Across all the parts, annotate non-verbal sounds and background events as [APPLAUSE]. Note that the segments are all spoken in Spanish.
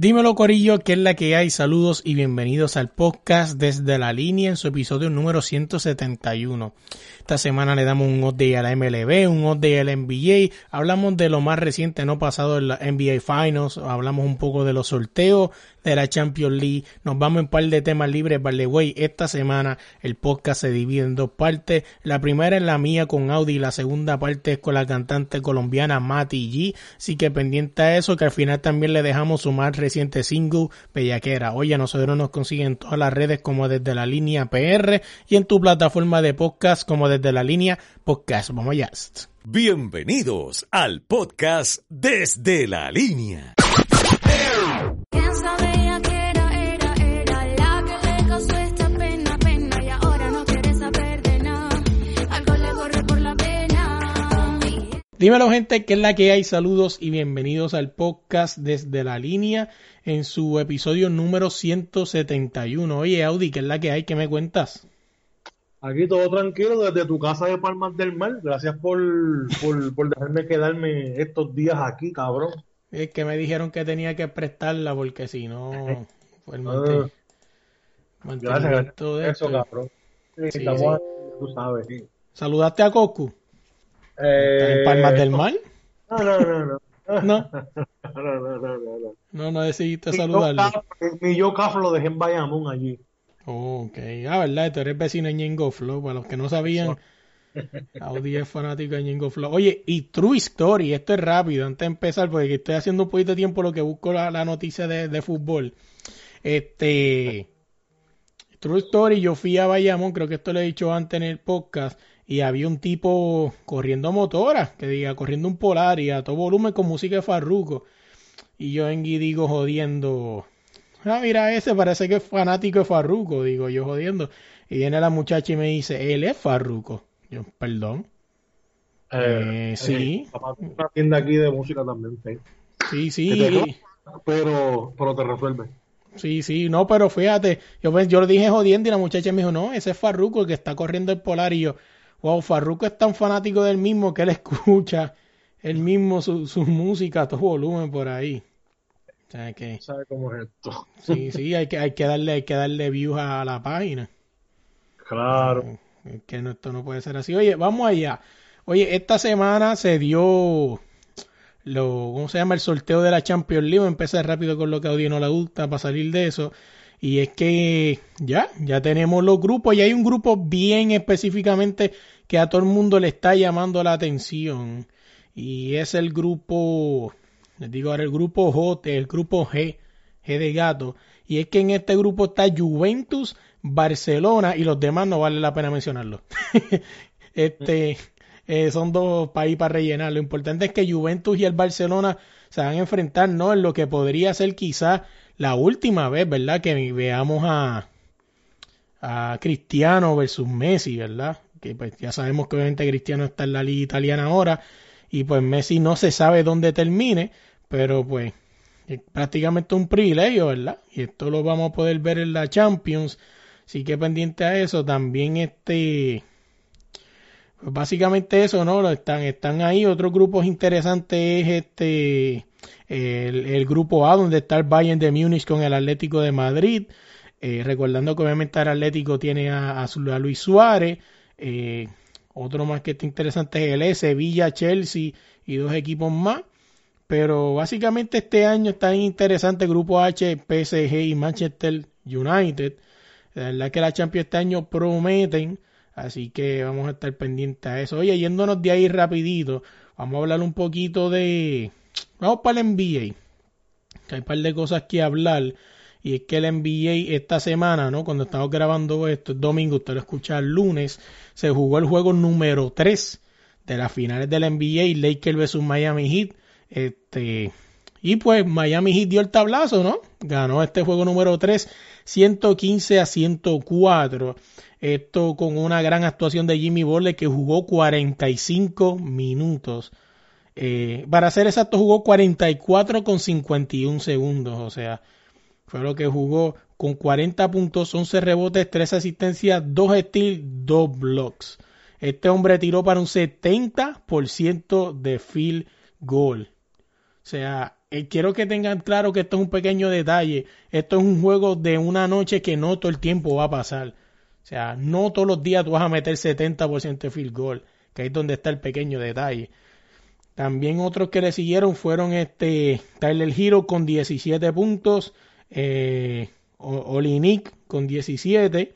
Dímelo Corillo, que es la que hay. Saludos y bienvenidos al podcast desde la línea en su episodio número 171. Esta semana le damos un update a la MLB, un update a la NBA. Hablamos de lo más reciente, no pasado en la NBA Finals. Hablamos un poco de los sorteos de la Champions League. Nos vamos en un par de temas libres. The way, esta semana el podcast se divide en dos partes. La primera es la mía con Audi la segunda parte es con la cantante colombiana Mati G. Así que pendiente a eso, que al final también le dejamos su más reciente single, Bellaquera. Oye, nosotros nos consiguen en todas las redes como desde la línea PR y en tu plataforma de podcast como desde de la línea podcast. Vamos allá. Bienvenidos al podcast Desde la Línea. Dímelo gente, ¿qué es la que hay? Saludos y bienvenidos al podcast desde la línea en su episodio número 171. Oye Audi, ¿qué es la que hay? ¿Qué me cuentas? Aquí todo tranquilo desde tu casa de Palmas del Mar. Gracias por, por, dejarme quedarme estos días aquí, cabrón. Es que me dijeron que tenía que prestarla porque si no, [LAUGHS] fue el ah. Gracias, Eso, cabrón. Sí, estamos tú sabes. ¿Saludaste a ¿En Palmas del Mar? No, no, no, no. ¿No? [LAUGHS] No, no, no, no. No, no decidiste saludarlo. Mi yo Cafro lo dejé en Bayamón allí. ok, ah, verdad, tú eres vecino de Ñengo Flow, para los que no sabían, Audi es fanático de Ñengo Flow. Oye, y True Story, esto es rápido, antes de empezar, porque estoy haciendo un poquito de tiempo lo que busco la, noticia de, de, fútbol. Este, True Story, yo fui a Bayamón, creo que esto lo he dicho antes en el podcast, y había un tipo corriendo motora, que diga, corriendo un polar y a todo volumen con música de Farruko. Y yo en digo jodiendo, ah, mira ese, parece que es fanático de Farruko, digo yo jodiendo. Y viene la muchacha y me dice, él es Farruko. Yo, perdón. Eh, eh sí. una tienda aquí de música también, sí. Sí, pero, pero te resuelve. Sí, sí, no, pero fíjate, yo, pues, yo lo dije jodiendo y la muchacha me dijo, no, ese es Farruko el que está corriendo el polar y yo, wow, Farruko es tan fanático del mismo que él [LAUGHS] escucha el mismo su, su música a todo volumen por ahí. O que, ¿Sabe cómo es esto? Sí, sí, hay que, hay que darle, hay que darle views a la página. Claro. que no, esto no puede ser así. Oye, vamos allá. Oye, esta semana se dio lo, ¿cómo se llama? El sorteo de la Champions League. Empecé rápido con lo que a Audi no le gusta para salir de eso. Y es que ya, ya tenemos los grupos y hay un grupo bien específicamente que a todo el mundo le está llamando la atención. Y es el grupo, les digo ahora el grupo J, el grupo G, G de gato. Y es que en este grupo está Juventus, Barcelona y los demás no vale la pena mencionarlo. [LAUGHS] este, eh, son dos países para rellenar. Lo importante es que Juventus y el Barcelona se van a enfrentar, ¿no? En lo que podría ser quizás la última vez, ¿verdad? Que veamos a, a Cristiano versus Messi, ¿verdad? Que pues ya sabemos que obviamente Cristiano está en la liga italiana ahora y pues Messi no se sabe dónde termine, pero pues es prácticamente un privilegio, ¿verdad? Y esto lo vamos a poder ver en la Champions, así que pendiente a eso, también este... Pues básicamente eso, ¿no? Están, están ahí. Otros grupos interesantes es este el, grupo A, donde está el Bayern de Múnich con el Atlético de Madrid. Eh, recordando que obviamente el Atlético tiene a, Luis Suárez. Eh, otro más que está interesante es el E, Sevilla, Chelsea y dos equipos más. Pero básicamente este año está interesante el grupo H, PSG y Manchester United. La verdad que la Champions este año prometen. Así que vamos a estar pendientes a eso. Oye, yéndonos de ahí rapidito, vamos a hablar un poquito de, Vamos para el NBA. Que hay un par de cosas que hablar. Y es que el NBA esta semana, ¿no? Cuando estamos grabando esto, es domingo, usted lo escucha el lunes, se jugó el juego número 3 de las finales del NBA, Lakers vs Miami Heat. Este, y pues Miami Heat dio el tablazo, ¿no? Ganó este juego número 3, 115 a 104. Esto con una gran actuación de Jimmy Butler que jugó 45 minutos. Eh, para ser exacto, jugó 44 con 51 segundos. O sea, fue lo que jugó con 40 puntos, 11 rebotes, 3 asistencias, 2 steals, 2 blocks. Este hombre tiró para un 70% de field goal. O sea, eh, quiero que tengan claro que esto es un pequeño detalle. Esto es un juego de una noche que no todo el tiempo va a pasar. O sea, no todos los días tú vas a meter 70% de field goal, que ahí es donde está el pequeño detalle. También otros que le siguieron fueron este Tyler Hero con 17 puntos, eh, Olinik con 17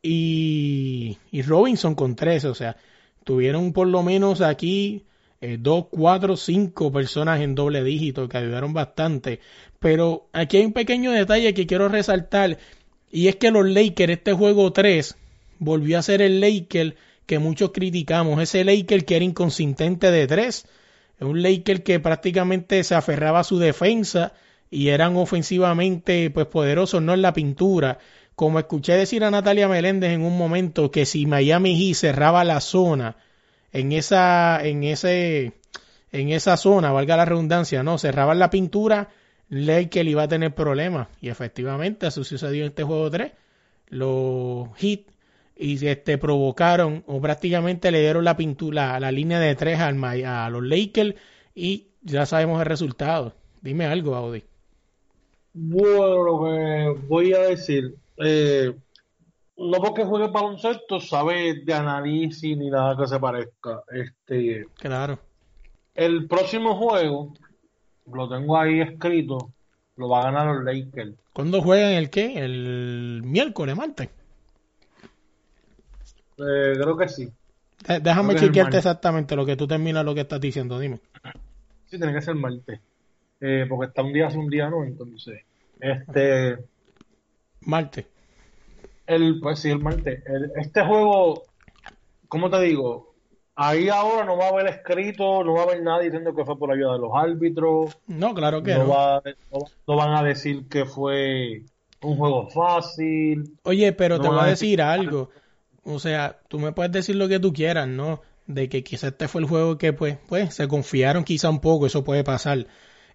y, y Robinson con 13. O sea, tuvieron por lo menos aquí eh, dos, cuatro, cinco personas en doble dígito que ayudaron bastante. Pero aquí hay un pequeño detalle que quiero resaltar y es que los Lakers, este juego 3, volvió a ser el Laker que muchos criticamos. Ese Laker que era inconsistente de 3. Un Laker que prácticamente se aferraba a su defensa y eran ofensivamente pues poderosos, no en la pintura. Como escuché decir a Natalia Meléndez en un momento que si Miami Heat cerraba la zona en esa, en ese, en esa zona, valga la redundancia, no, cerraban la pintura, Lakers iba a tener problemas. Y efectivamente, eso sucedió en este juego 3. Los hits y este provocaron o prácticamente le dieron la pintura, la línea de tres al, a los Lakers y ya sabemos el resultado. Dime algo, Audi. Bueno, lo que voy a decir, eh, no porque juegue baloncesto sabe de análisis ni nada que se parezca. Este, claro. El próximo juego, lo tengo ahí escrito, lo va a ganar los Lakers. ¿Cuándo juegan el qué? El miércoles, martes. Eh, creo que sí. déjame chequearte exactamente lo que tú terminas lo que estás diciendo, dime. Sí, tiene que ser martes. Eh, porque está un día hace un día, ¿no? Entonces, este... Martes el, pues sí, el martes. este juego, ¿cómo te digo? Ahí ahora no va a haber escrito, no va a haber nadie diciendo que fue por ayuda de los árbitros. No, claro que no. no, van a decir que fue un juego fácil. Oye, pero te voy a decir algo. O sea, tú me puedes decir lo que tú quieras, ¿no? De que quizá este fue el juego que, pues, pues, se confiaron quizá un poco, eso puede pasar.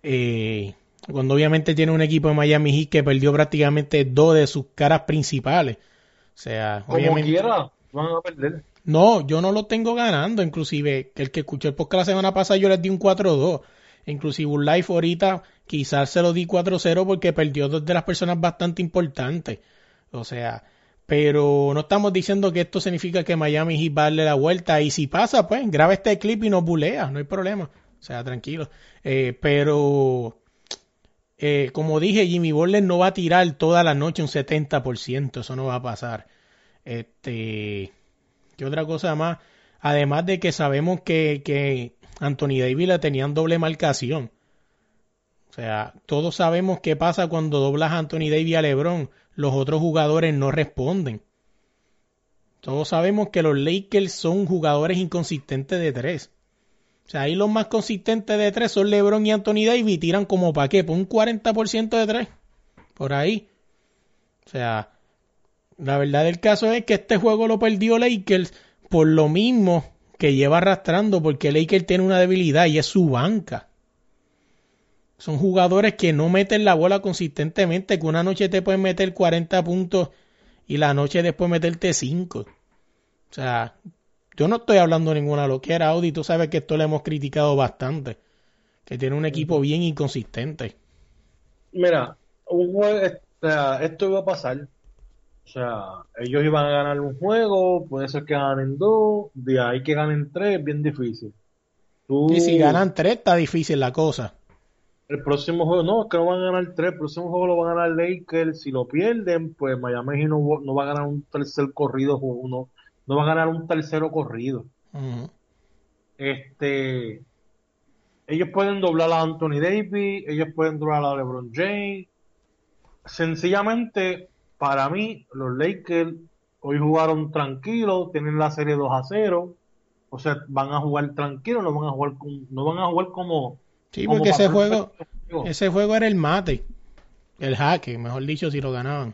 Eh, cuando obviamente tiene un equipo de Miami Heat que perdió prácticamente dos de sus caras principales. O sea, Como obviamente... quiera, van a perder. No, yo no lo tengo ganando, inclusive el que escuché el podcast la semana pasada yo les di un 4-2. Inclusive un live ahorita quizás se lo di 4-0 porque perdió dos de las personas bastante importantes. O sea, pero no estamos diciendo que esto significa que Miami Heat va a darle la vuelta y si pasa, pues graba este clip y nos bulea, no hay problema. O sea, tranquilo. Eh, pero eh, como dije, Jimmy Butler no va a tirar toda la noche un 70%, eso no va a pasar. Este, ¿qué otra cosa más? Además de que sabemos que, que Anthony Davis le tenían doble marcación. O sea, todos sabemos qué pasa cuando doblas a Anthony Davis a LeBron. Los otros jugadores no responden. Todos sabemos que los Lakers son jugadores inconsistentes de tres. O sea, ahí los más consistentes de tres son LeBron y Anthony Davis. Tiran como para qué, por un 40% de tres. Por ahí. O sea, la verdad del caso es que este juego lo perdió Lakers por lo mismo que lleva arrastrando, porque Lakers tiene una debilidad y es su banca. Son jugadores que no meten la bola consistentemente, que una noche te pueden meter 40 puntos y la noche después meterte 5. O sea, yo no estoy hablando ninguna loquera, Audi. Tú sabes que esto lo hemos criticado bastante. Que tiene un equipo bien inconsistente. Mira, un juego, esto iba a pasar. O sea, ellos iban a ganar un juego, puede ser que ganen dos, de ahí que ganen tres, bien difícil. Y si ganan tres, está difícil la cosa. El próximo juego, no, es que no van a ganar tres, el próximo juego lo van a ganar Lakers. Si lo pierden, pues Miami no, no va a ganar un tercer corrido, uno, no va a ganar un tercero corrido. Este, ellos pueden doblar a Anthony Davis, ellos pueden doblar a LeBron James. Sencillamente, para mí, los Lakers hoy jugaron tranquilos, tienen la serie 2 a 0. O sea, van a jugar tranquilos, no van a jugar, no van a jugar como. Sí, porque ese juego, ese juego era el mate, el jaque, mejor dicho, si lo ganaban.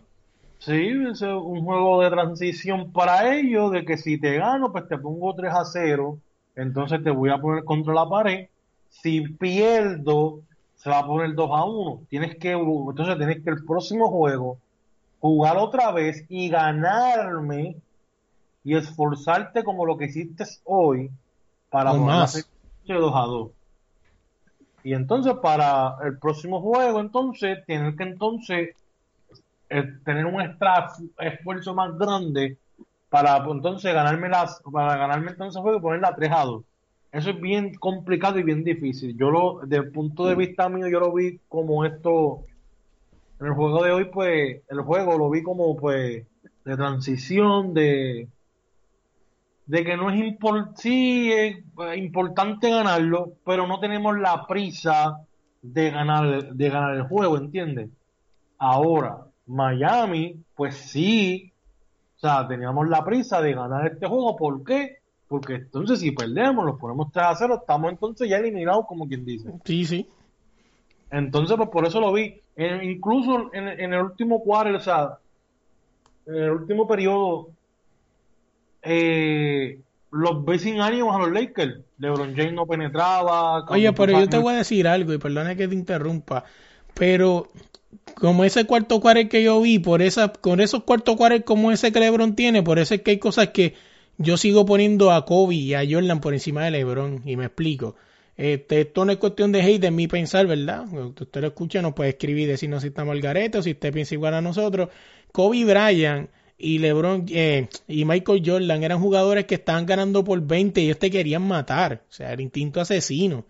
Sí, es un juego de transición para ellos, de que si te gano, pues te pongo 3 a 0, entonces te voy a poner contra la pared. Si pierdo, se va a poner 2 a 1. Tienes que, entonces tienes que el próximo juego jugar otra vez y ganarme y esforzarte como lo que hiciste hoy para poder hacer 2 a 2. Y entonces para el próximo juego, entonces, tienen que entonces eh, tener un extra esfuerzo más grande para pues, entonces ganarme las, para ganarme entonces juego y ponerla 3 a 2. Eso es bien complicado y bien difícil. Yo lo, desde el punto de vista mío, yo lo vi como esto, en el juego de hoy, pues, el juego lo vi como, pues, de transición, de, de que no es impor sí, es importante ganarlo, pero no tenemos la prisa de ganar, de ganar el juego, ¿entiendes? Ahora, Miami, pues sí, o sea, teníamos la prisa de ganar este juego, ¿por qué? Porque entonces si perdemos, los ponemos 3 a 0, estamos entonces ya eliminados, como quien dice. Sí, sí. Entonces, pues por eso lo vi. incluso en, el último cuarto, o sea, en el último periodo, eh, los sin ánimos a los Lakers. LeBron James no penetraba. Oye, pero yo te voy a decir algo, y perdona que te interrumpa, pero como ese cuarto cuarto que yo vi, por esa, con esos cuartos cuartos como ese que LeBron tiene, por eso es que hay cosas que yo sigo poniendo a Kobe y a Jordan por encima de LeBron, y me explico. Este, esto no es cuestión de hate de mi pensar, ¿verdad? Usted lo escucha, nos puede escribir y decirnos si estamos al garete o si usted piensa igual a nosotros. Kobe Bryant y LeBron eh, y Michael Jordan eran jugadores que estaban ganando por 20 y ellos te querían matar. O sea, el instinto asesino.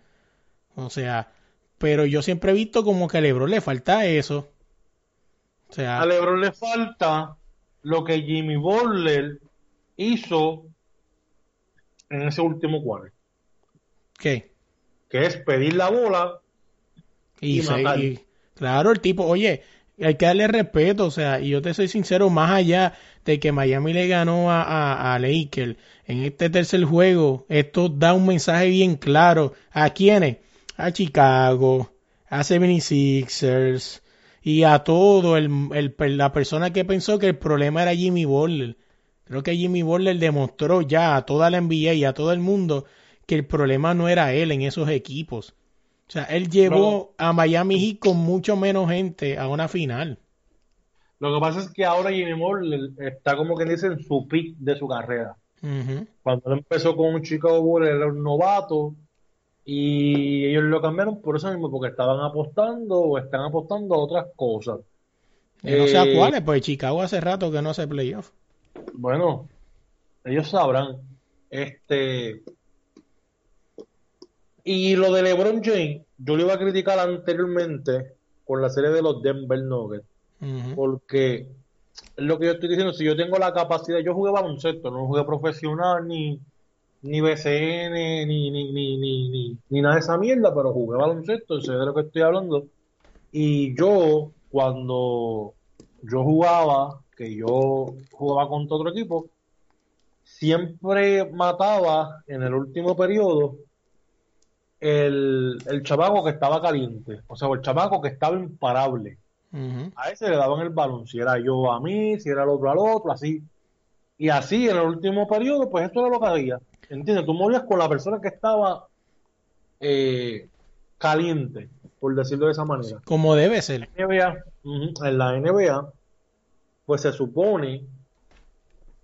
O sea, pero yo siempre he visto como que a LeBron le falta eso. O sea, a LeBron le falta lo que Jimmy Butler hizo en ese último cuarto. ¿Qué? Que es pedir la bola y, matar. claro, el tipo, oye, hay que darle respeto, o sea, y yo te soy sincero, más allá de que Miami le ganó a, a, en este tercer juego, esto da un mensaje bien claro. ¿A quiénes? A Chicago, a 76ers y a todo el, el, la persona que pensó que el problema era Jimmy Butler. Creo que Jimmy Butler demostró ya a toda la NBA y a todo el mundo que el problema no era él en esos equipos. O sea, él llevó a Miami Heat con mucho menos gente a una final. Lo que pasa es que ahora Jimmy Butler está como que dice en su pick de su carrera. Cuando él empezó con un Chicago Bulls era un novato y ellos lo cambiaron por eso mismo, porque estaban apostando o están apostando a otras cosas. no sé a eh, cuáles, pues Chicago hace rato que no hace playoff. Bueno, ellos sabrán. Este, y lo de LeBron James, yo le iba a criticar anteriormente con la serie de los Denver Nuggets, porque es lo que yo estoy diciendo, si yo tengo la capacidad, yo jugué baloncesto, no jugué profesional ni, ni BCN, ni, ni, ni, ni, ni, nada de esa mierda, pero jugué baloncesto, sé de lo que estoy hablando. Y yo, cuando yo jugaba, que yo jugaba contra otro equipo, siempre mataba en el último periodo el, el chamaco que estaba caliente, o sea, el chamaco que estaba imparable. A ese le daban el balón, si era yo a mí, si era el otro al otro, así. Y así en el último periodo, pues esto era lo que había. ¿Entiendes? Tú morías con la persona que estaba eh, caliente, por decirlo de esa manera. Como debe ser. en la NBA, pues se supone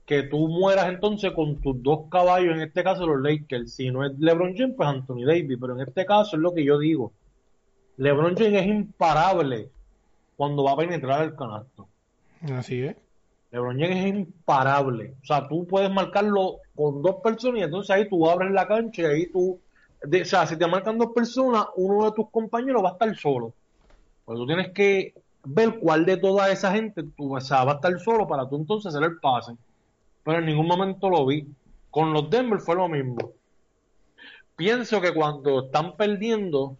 que tú mueras entonces con tus dos caballos, en este caso los Lakers. Si no es LeBron James, pues Anthony Davis. Pero en este caso es lo que yo digo. LeBron James es imparable cuando va a penetrar el canasto. Así es. LeBron James es imparable. O sea, tú puedes marcarlo con dos personas y entonces ahí tú abres la cancha y ahí tú... o sea, si te marcan dos personas, uno de tus compañeros va a estar solo. Pues tú tienes que ver cuál de toda esa gente tú, o sea, va a estar solo para tú entonces hacer el pase pero en ningún momento lo vi. Con los Denver fue lo mismo. Pienso que cuando están perdiendo,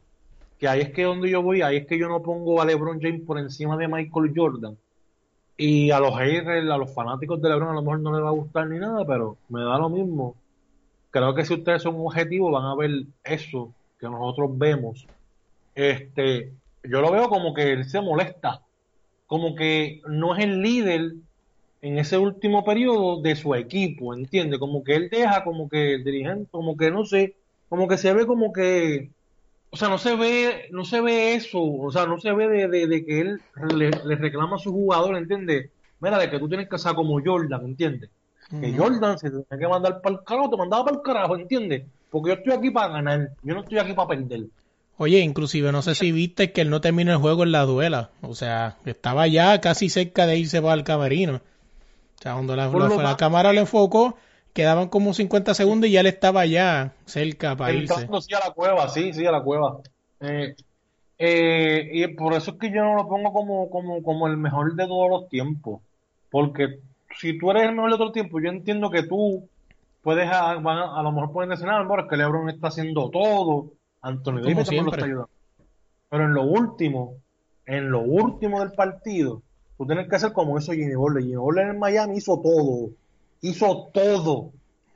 que ahí es que donde yo voy, ahí es que yo no pongo a LeBron James por encima de Michael Jordan. Y a los haters, a los fanáticos de LeBron a lo mejor no les va a gustar ni nada, pero me da lo mismo. Creo que si ustedes son objetivos van a ver eso que nosotros vemos. Este, yo lo veo como que él se molesta, como que no es el líder en ese último periodo de su equipo, ¿entiende? Como que él deja como que el dirigente, como que no sé, como que se ve como que, o sea, no se ve, no se ve eso, o sea, no se ve de, que él le, reclama a su jugador, ¿entiende? Mira, de que tú tienes que ser como Jordan, ¿entiendes? Que Jordan se tiene que mandar para el carajo, te mandaba para el carajo, ¿entiendes? Porque yo estoy aquí para ganar, yo no estoy aquí para perder. Oye, inclusive no sé si viste que él no terminó el juego en la duela. O sea, estaba ya casi cerca de irse para el camerino. O sea, cuando la, cámara le enfocó, quedaban como 50 segundos y ya él estaba ya cerca para irse. Entrando, sí, a la cueva, sí, sí, a la cueva. Eh, eh, y por eso es que yo no lo pongo como, como, como el mejor de todos los tiempos. Porque si tú eres el mejor de todos los tiempos, yo entiendo que tú puedes, a, a, a lo mejor pueden decir, ah, es que LeBron está haciendo todo, Anthony Davis lo está ayudando. Pero en lo último, en lo último del partido, tú tienes que hacer como hizo Jimmy Butler. Jimmy Butler en Miami hizo todo, hizo todo.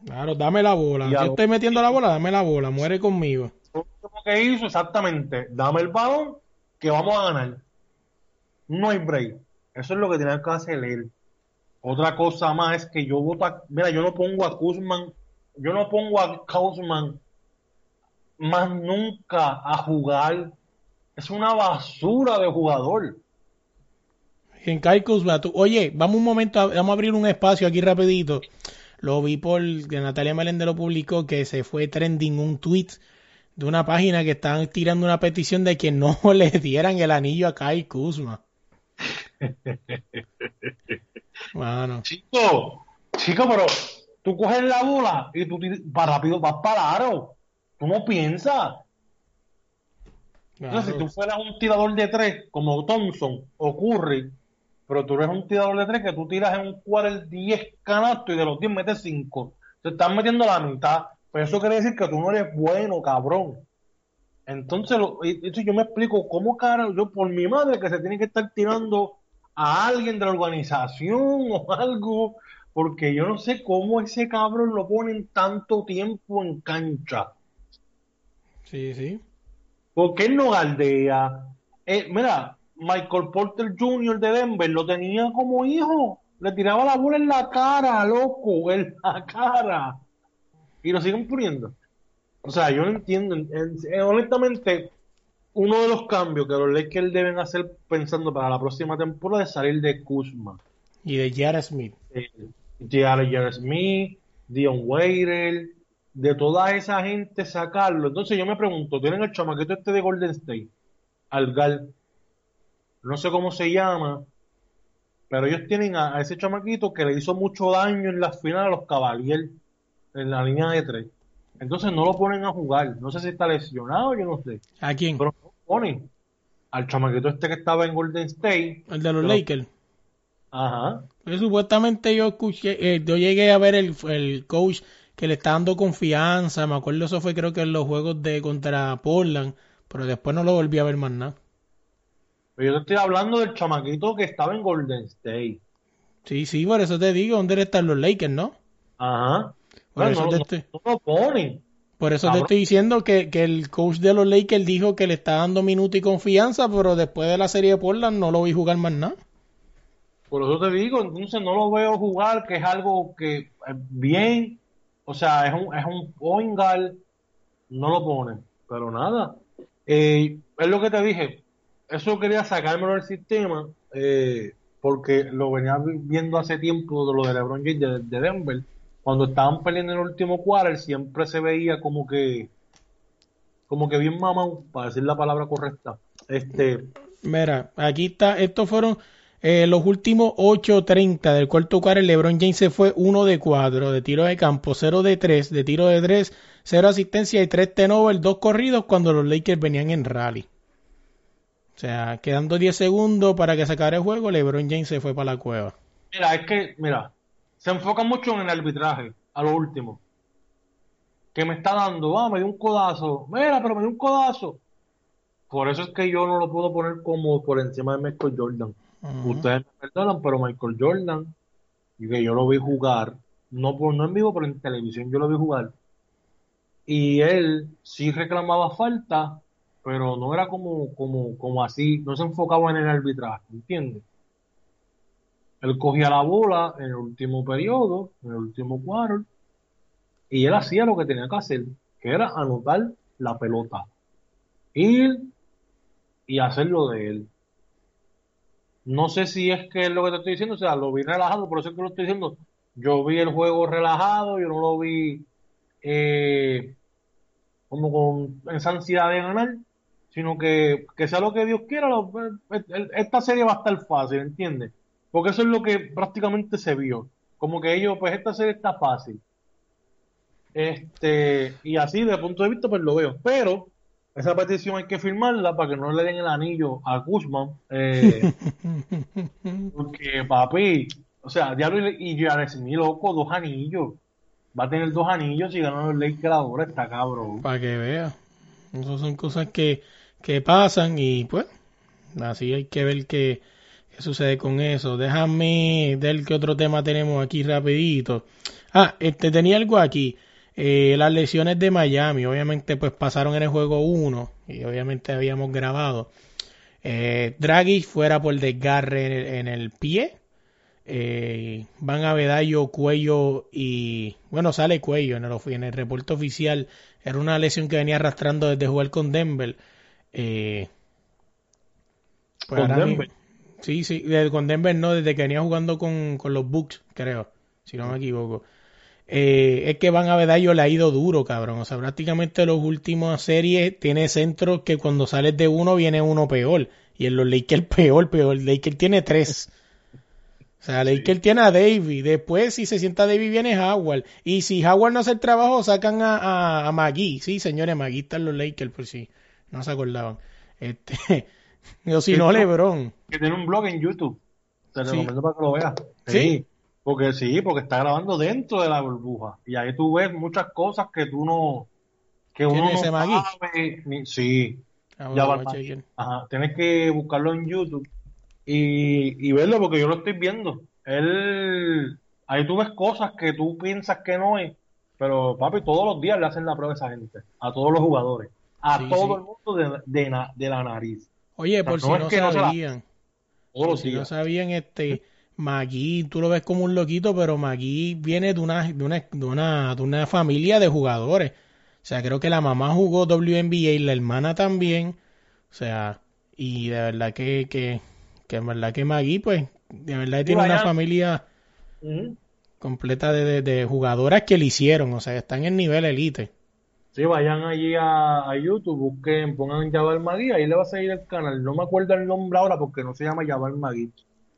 Claro, dame la bola. Yo estoy metiendo la bola, dame la bola. Muere conmigo. Lo que hizo exactamente, dame el balón que vamos a ganar. No hay break. Eso es lo que tiene que hacer él. Otra cosa más es que yo voto a, mira, yo no pongo a Kuzman, yo no pongo a Kuzman más nunca a jugar. Es una basura de jugador. En Kyle Kuzma, tú- oye, vamos un momento, a- vamos a abrir un espacio aquí rapidito. Lo vi por que Natalia Meléndez lo publicó que se fue trending un tweet de una página que estaban tirando una petición de que no [LAUGHS] le dieran el anillo a Kyle Kuzma. [LAUGHS] Mano, Chico, chico, pero tú coges la bola y tú para rápido vas para aro. Tú no piensas. Entonces, si claro. tú fueras un tirador de tres, como Thompson o Curry, pero tú eres un tirador de tres que tú tiras en un quarter 10 canastos y de los 10 metes 5. Te estás metiendo la mitad. Pero eso quiere decir que tú no eres bueno, cabrón. Entonces, lo- y yo me explico cómo, cara, yo por mi madre que se tiene que estar tirando a alguien de la organización [LAUGHS] o algo, porque yo no sé cómo ese cabrón lo ponen tanto tiempo en cancha. Sí, sí. Porque él no galdea. Eh, mira, Michael Porter Jr. de Denver lo tenía como hijo. Le tiraba la bola en la cara, loco, en la cara. Y lo siguen poniendo. O sea, yo no entiendo. En- en- eh, honestamente, uno de los cambios que los Lakers deben hacer pensando para la próxima temporada es salir de Kuzma. Y de Jara Smith. Eh, J.R. Smith, Dion Waiters, de toda esa gente sacarlo. Entonces yo me pregunto, tienen el chamaquito este de Golden State, Algal, no sé cómo se llama, pero ellos tienen a, a ese chamaquito que le hizo mucho daño en la final a los Cavaliers, en la línea de tres. Entonces no lo ponen a jugar. No sé si está lesionado, yo no sé. ¿A quién? Pero no lo ponen. Al chamaquito este que estaba en Golden State. El de los Lakers. Ajá. Porque supuestamente yo escuché, eh, yo llegué a ver el, el coach que le está dando confianza, me acuerdo eso fue creo que en los juegos de contra Portland, pero después no lo volví a ver más nada. Pero yo te estoy hablando del chamaquito que estaba en Golden State. Sí, sí, por eso te digo, ¿dónde están los Lakers, no? Ajá. Por Bueno, eso no, te no- estoy- no lo ponen. Por eso te estoy diciendo que, que el coach de los Lakers dijo que le está dando minuto y confianza, pero después de la serie de Portland no lo vi jugar más nada. Por eso te digo, entonces no lo veo jugar, que es algo que eh, bien, o sea, es un, es un point guard, no lo ponen. Pero nada, eh, es lo que te dije, eso quería sacármelo del sistema, eh, porque lo venía vi- viendo hace tiempo de lo de LeBron James de, de Denver, cuando estaban peleando en el último quarter, siempre se veía como que, como que bien mamado, para decir la palabra correcta. Este, Mira, aquí está, estos fueron eh, los últimos 8.30 del cuarto cuarto. LeBron James se fue 1 de 4 de tiro de campo, 0 de 3 de tiro de 3, 0 asistencia y 3 turnovers, 2 corridos cuando los Lakers venían en rally. O sea, quedando 10 segundos para que se acabara el juego, LeBron James se fue para la cueva. Mira, es que, mira, se enfoca mucho en el arbitraje, a lo último. Que me está dando, ah, me dio un codazo. Mira, pero me dio un codazo. Por eso es que yo no lo puedo poner como por encima de Michael Jordan. Ustedes me perdonan, pero Michael Jordan, y que yo lo vi jugar, no, por, no en vivo, pero en televisión yo lo vi jugar. Y él sí reclamaba falta, pero no era como, como, como así, no se enfocaba en el arbitraje, ¿entiendes? Él cogía la bola en el último periodo, en el último cuarto, y él hacía lo que tenía que hacer, que era anotar la pelota, ir y hacer lo de él. No sé si es que es lo que te estoy diciendo, o sea, lo vi relajado, por eso es que lo estoy diciendo. Yo vi el juego relajado, yo no lo vi eh, como con esa ansiedad de ganar, sino que, que sea lo que Dios quiera, lo- el- esta serie va a estar fácil, ¿entiendes? Porque eso es lo que prácticamente se vio. Como que ellos, pues esta serie está fácil. Este, y así de punto de vista, pues lo veo. Pero esa petición hay que firmarla para que no le den el anillo a Guzmán. eh, [LAUGHS] porque, papi, o sea, Diablo y y Jared Smith, loco, dos anillos. Va a tener dos anillos y ganar los Lakers ahora, está cabrón. Para que vea. Esas son cosas que, que pasan y pues así hay que ver qué, sucede con eso. Déjame ver qué otro tema tenemos aquí rapidito. Ah, este tenía algo aquí. Eh, las lesiones de Miami, obviamente pues pasaron en el juego 1 y obviamente habíamos grabado. Eh, Draghi fuera por desgarre en el, pie. Eh, van a Bedallo, Cuello y bueno, sale Cuello en el, en el reporte oficial. Era una lesión que venía arrastrando desde jugar con Denver. Eh, pues Con Denver. Sí, sí, con Denver no, desde que venía jugando con, con los Bucks, creo, si no me equivoco. Eh, es que Van a Bedallo le ha ido duro, cabrón. O sea, prácticamente los últimos series tiene centros que cuando sales de uno viene uno peor. Y en los Lakers [LAUGHS] peor, peor. Lakers tiene tres. O sea, Lakers tiene a Davis. Después, si se sienta Davis, viene Howard. Y si Howard no hace el trabajo, sacan a, a, a McGee. Sí, señores, McGee están los Lakers, por si no se acordaban. Este, [LAUGHS] si no, LeBron. Que tiene un blog en YouTube. Te Sí. recomiendo para que lo veas. ¿Sí? Porque sí, porque está grabando dentro de la burbuja. Y ahí tú ves muchas cosas que tú no. Que ¿Quién uno no Magui? sabe. ni- sí. Ah, Ya bueno, va voy a Magui. chequear. Ajá. Tienes que buscarlo en YouTube y, y verlo porque yo lo estoy viendo. Él. Ahí tú ves cosas que tú piensas que no es. Pero, papi, todos los días le hacen la prueba a esa gente. A todos los jugadores. A Sí, todo sí. el mundo de, de, na- de la nariz. Oye, sea, por no si no que no se la- sabían. Por si no sabían, este, [LAUGHS] Magui, tú lo ves como un loquito, pero Magui viene de una, de una, de una, de una familia de jugadores. O sea, creo que la mamá jugó WNBA y la hermana también. O sea, y de verdad que, que, que en verdad que Magui, pues, de verdad que tiene una familia completa de, de, de jugadoras que le hicieron. O sea, están en nivel elite. Sí, vayan allí a, a YouTube, busquen, pongan Jabal Magui, ahí le va a salir el canal. No me acuerdo el nombre ahora porque no se llama Jabal Magui.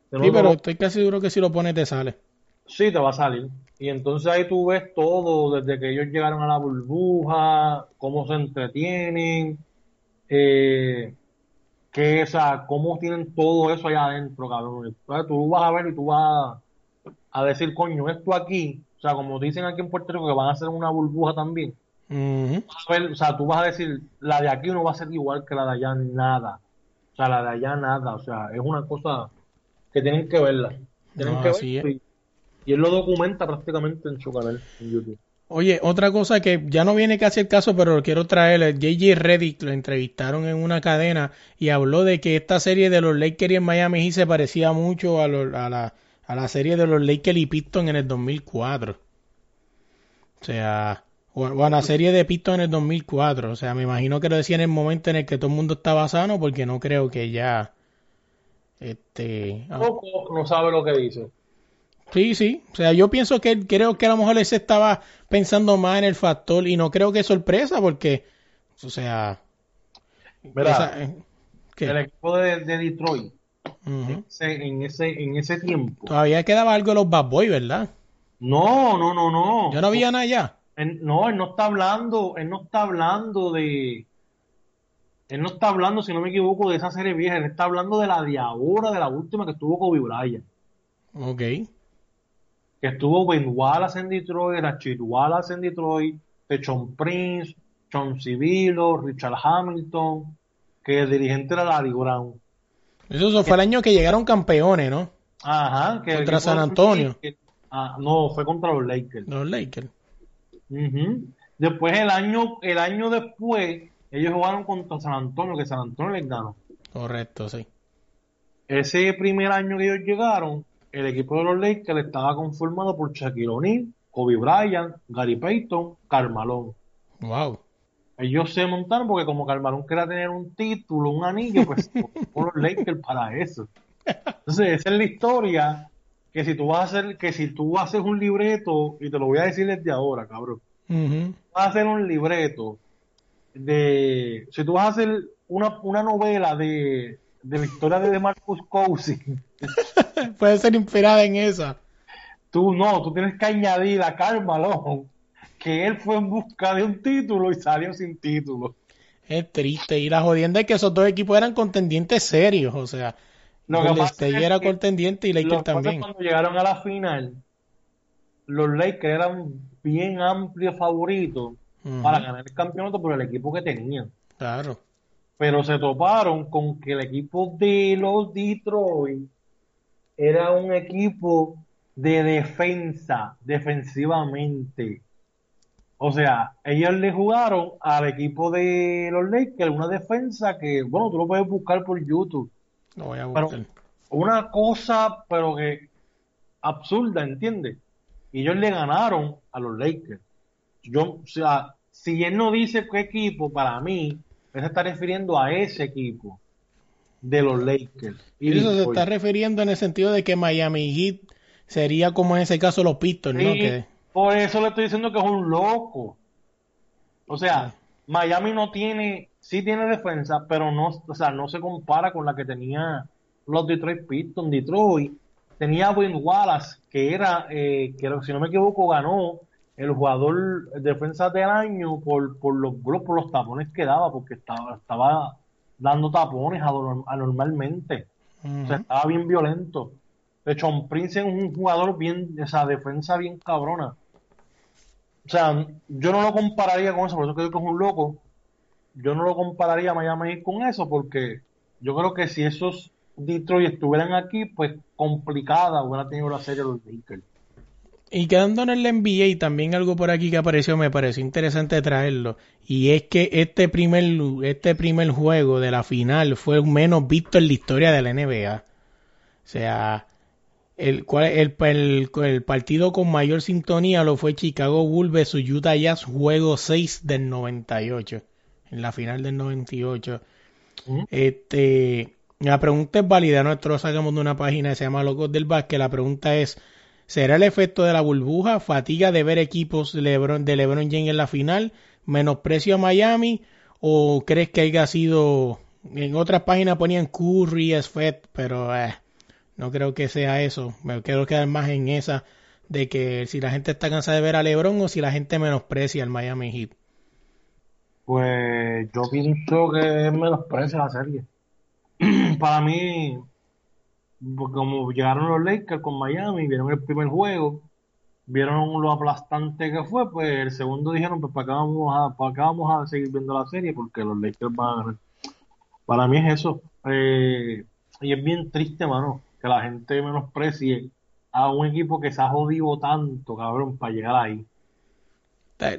Pero Sí, pero estoy casi seguro que si lo pones te sale. sí, te va a salir. Y entonces ahí tú ves todo, desde que ellos llegaron a la burbuja, cómo se entretienen, eh, que, o sea, cómo tienen todo eso allá adentro, cabrón. Entonces tú vas a ver y tú vas a, a decir, coño, esto aquí, o sea, como dicen aquí en Puerto Rico que van a hacer una burbuja también. A ver, o sea, tú vas a decir, la de aquí no va a ser igual que la de allá, nada. O sea, la de allá nada. O sea, es una cosa que tienen que verla. Tienen No, que verla y, y él lo documenta prácticamente en su canal en YouTube. Oye, otra cosa que ya no viene casi el caso, pero lo quiero traer, JJ Reddick lo entrevistaron en una cadena y habló de que esta serie de los Lakers en Miami Heat se parecía mucho a, lo- a la, a la serie de los Lakers y Pistons en el 2004. O sea, o, o a la serie de Pistons en el 2004. O sea, me imagino que lo decía en el momento en el que todo el mundo estaba sano, porque no creo que ya... Este, ah, Poco no sabe lo que dice. Sí, sí. O sea, yo pienso que él- creo que a lo mejor él se estaba pensando más en el factor y no creo que es sorpresa porque, o sea, Mira, esa- eh, ¿qué? el equipo de, de Detroit, ese- en ese en ese tiempo. Todavía quedaba algo de los Bad Boys, ¿verdad? No, no, no, no. Yo no había nada ya. Él- no, él no está hablando, él no está hablando de, él no está hablando, si no me equivoco, de esa serie vieja, él está hablando de la de ahora, de la última que estuvo Kobe Bryant, Ok. que estuvo Ben Wallace en Detroit, Rachid Wallace en Detroit, Techon Prince, John Civilo, Richard Hamilton, que el dirigente era Larry Brown. Eso, eso fue el año que llegaron campeones, ¿no? Ajá, que Contra San Antonio. Ah, no, fue contra los Lakers. Los Lakers. Ujú. Después el año, el año después, ellos jugaron contra San Antonio, que San Antonio les ganó. Correcto, sí. Ese primer año que ellos llegaron, el equipo de los Lakers estaba conformado por Shaquille O'Neal, Kobe Bryant, Gary Payton, Carmalón. Wow. Ellos se montaron porque como Carmalón quería tener un título, un anillo, pues [LAUGHS] con los Lakers para eso. Entonces, esa es la historia que si tú vas a hacer, que si tú haces un libreto, y te lo voy a decir desde ahora, cabrón. Ujú. vas a hacer un libreto de, si tú vas a hacer una, una novela de, de la historia de Marcus Cousins. [LAUGHS] Puede ser inspirada en esa. Tú no, tú tienes que añadir a Karl Malone que él fue en busca de un título y salió sin título. Es triste. Y la jodienda es que esos dos equipos eran contendientes serios. O sea, Que Golden pasa State es era que contendiente y Lakers también. cuando llegaron a la final, los Lakers eran bien amplios favoritos para ganar el campeonato por el equipo que tenían. Claro. Pero se toparon con que el equipo de los Detroit era un equipo de defensa, defensivamente. O sea, ellos le jugaron al equipo de los Lakers una defensa que, bueno, tú lo puedes buscar por YouTube. Lo voy a Pero- buscar. Una cosa, pero que absurda, ¿entiendes? Y ellos le ganaron a los Lakers. Yo, o sea, si él no dice qué equipo, para mí, él se está refiriendo a ese equipo de los Lakers. Y eso se está refiriendo en el sentido de que Miami Heat sería como en ese caso los Pistons, ¿no? Sí, Que, por eso le estoy diciendo que es un loco. O sea, Miami no tiene, sí tiene defensa, pero no, o sea, no se compara con la que tenía los Detroit Pistons. Detroit tenía a Wallace, que era, eh, que si no me equivoco, ganó el jugador defensa del año por, por los por los tapones que daba, porque estaba, estaba dando tapones anorm- anormalmente. O sea, estaba bien violento. De hecho, un Prince es un jugador bien, esa defensa bien cabrona. O sea, yo no lo compararía con eso, por eso creo que es un loco. Yo no lo compararía a Miami con eso, porque yo creo que si esos Detroit estuvieran aquí, pues complicada hubiera tenido la serie los Lakers. Y quedándonos en la NBA, también algo por aquí que apareció, me pareció interesante traerlo. Y es que este primer, este primer juego de la final fue el menos visto en la historia de la NBA. O sea, el, el, el, el partido con mayor sintonía lo fue Chicago Bulls versus Utah Jazz, juego 6 del 98. En la final del 98. Ujú. Este, la pregunta es válida, nosotros sacamos de una página que se llama Locos del Básquet. La pregunta es, ¿será el efecto de la burbuja, fatiga de ver equipos de LeBron, de LeBron James en la final, menosprecio a Miami, o crees que haya sido, en otras páginas ponían Curry, Sfed, pero eh, no creo que sea eso. Me quiero quedar más en esa de que si la gente está cansada de ver a LeBron o si la gente menosprecia al Miami Heat. Pues yo pienso que menosprecia la serie. [CLEARS THROAT] Para mí, pues, como llegaron los Lakers con Miami, vieron el primer juego, vieron lo aplastante que fue, pues el segundo dijeron, pues para acá vamos a, para vamos a seguir viendo la serie porque los Lakers van a ganar. Para mí es eso. Eh, y es bien triste, mano, que la gente menosprecie a un equipo que se ha jodido tanto, cabrón, para llegar ahí.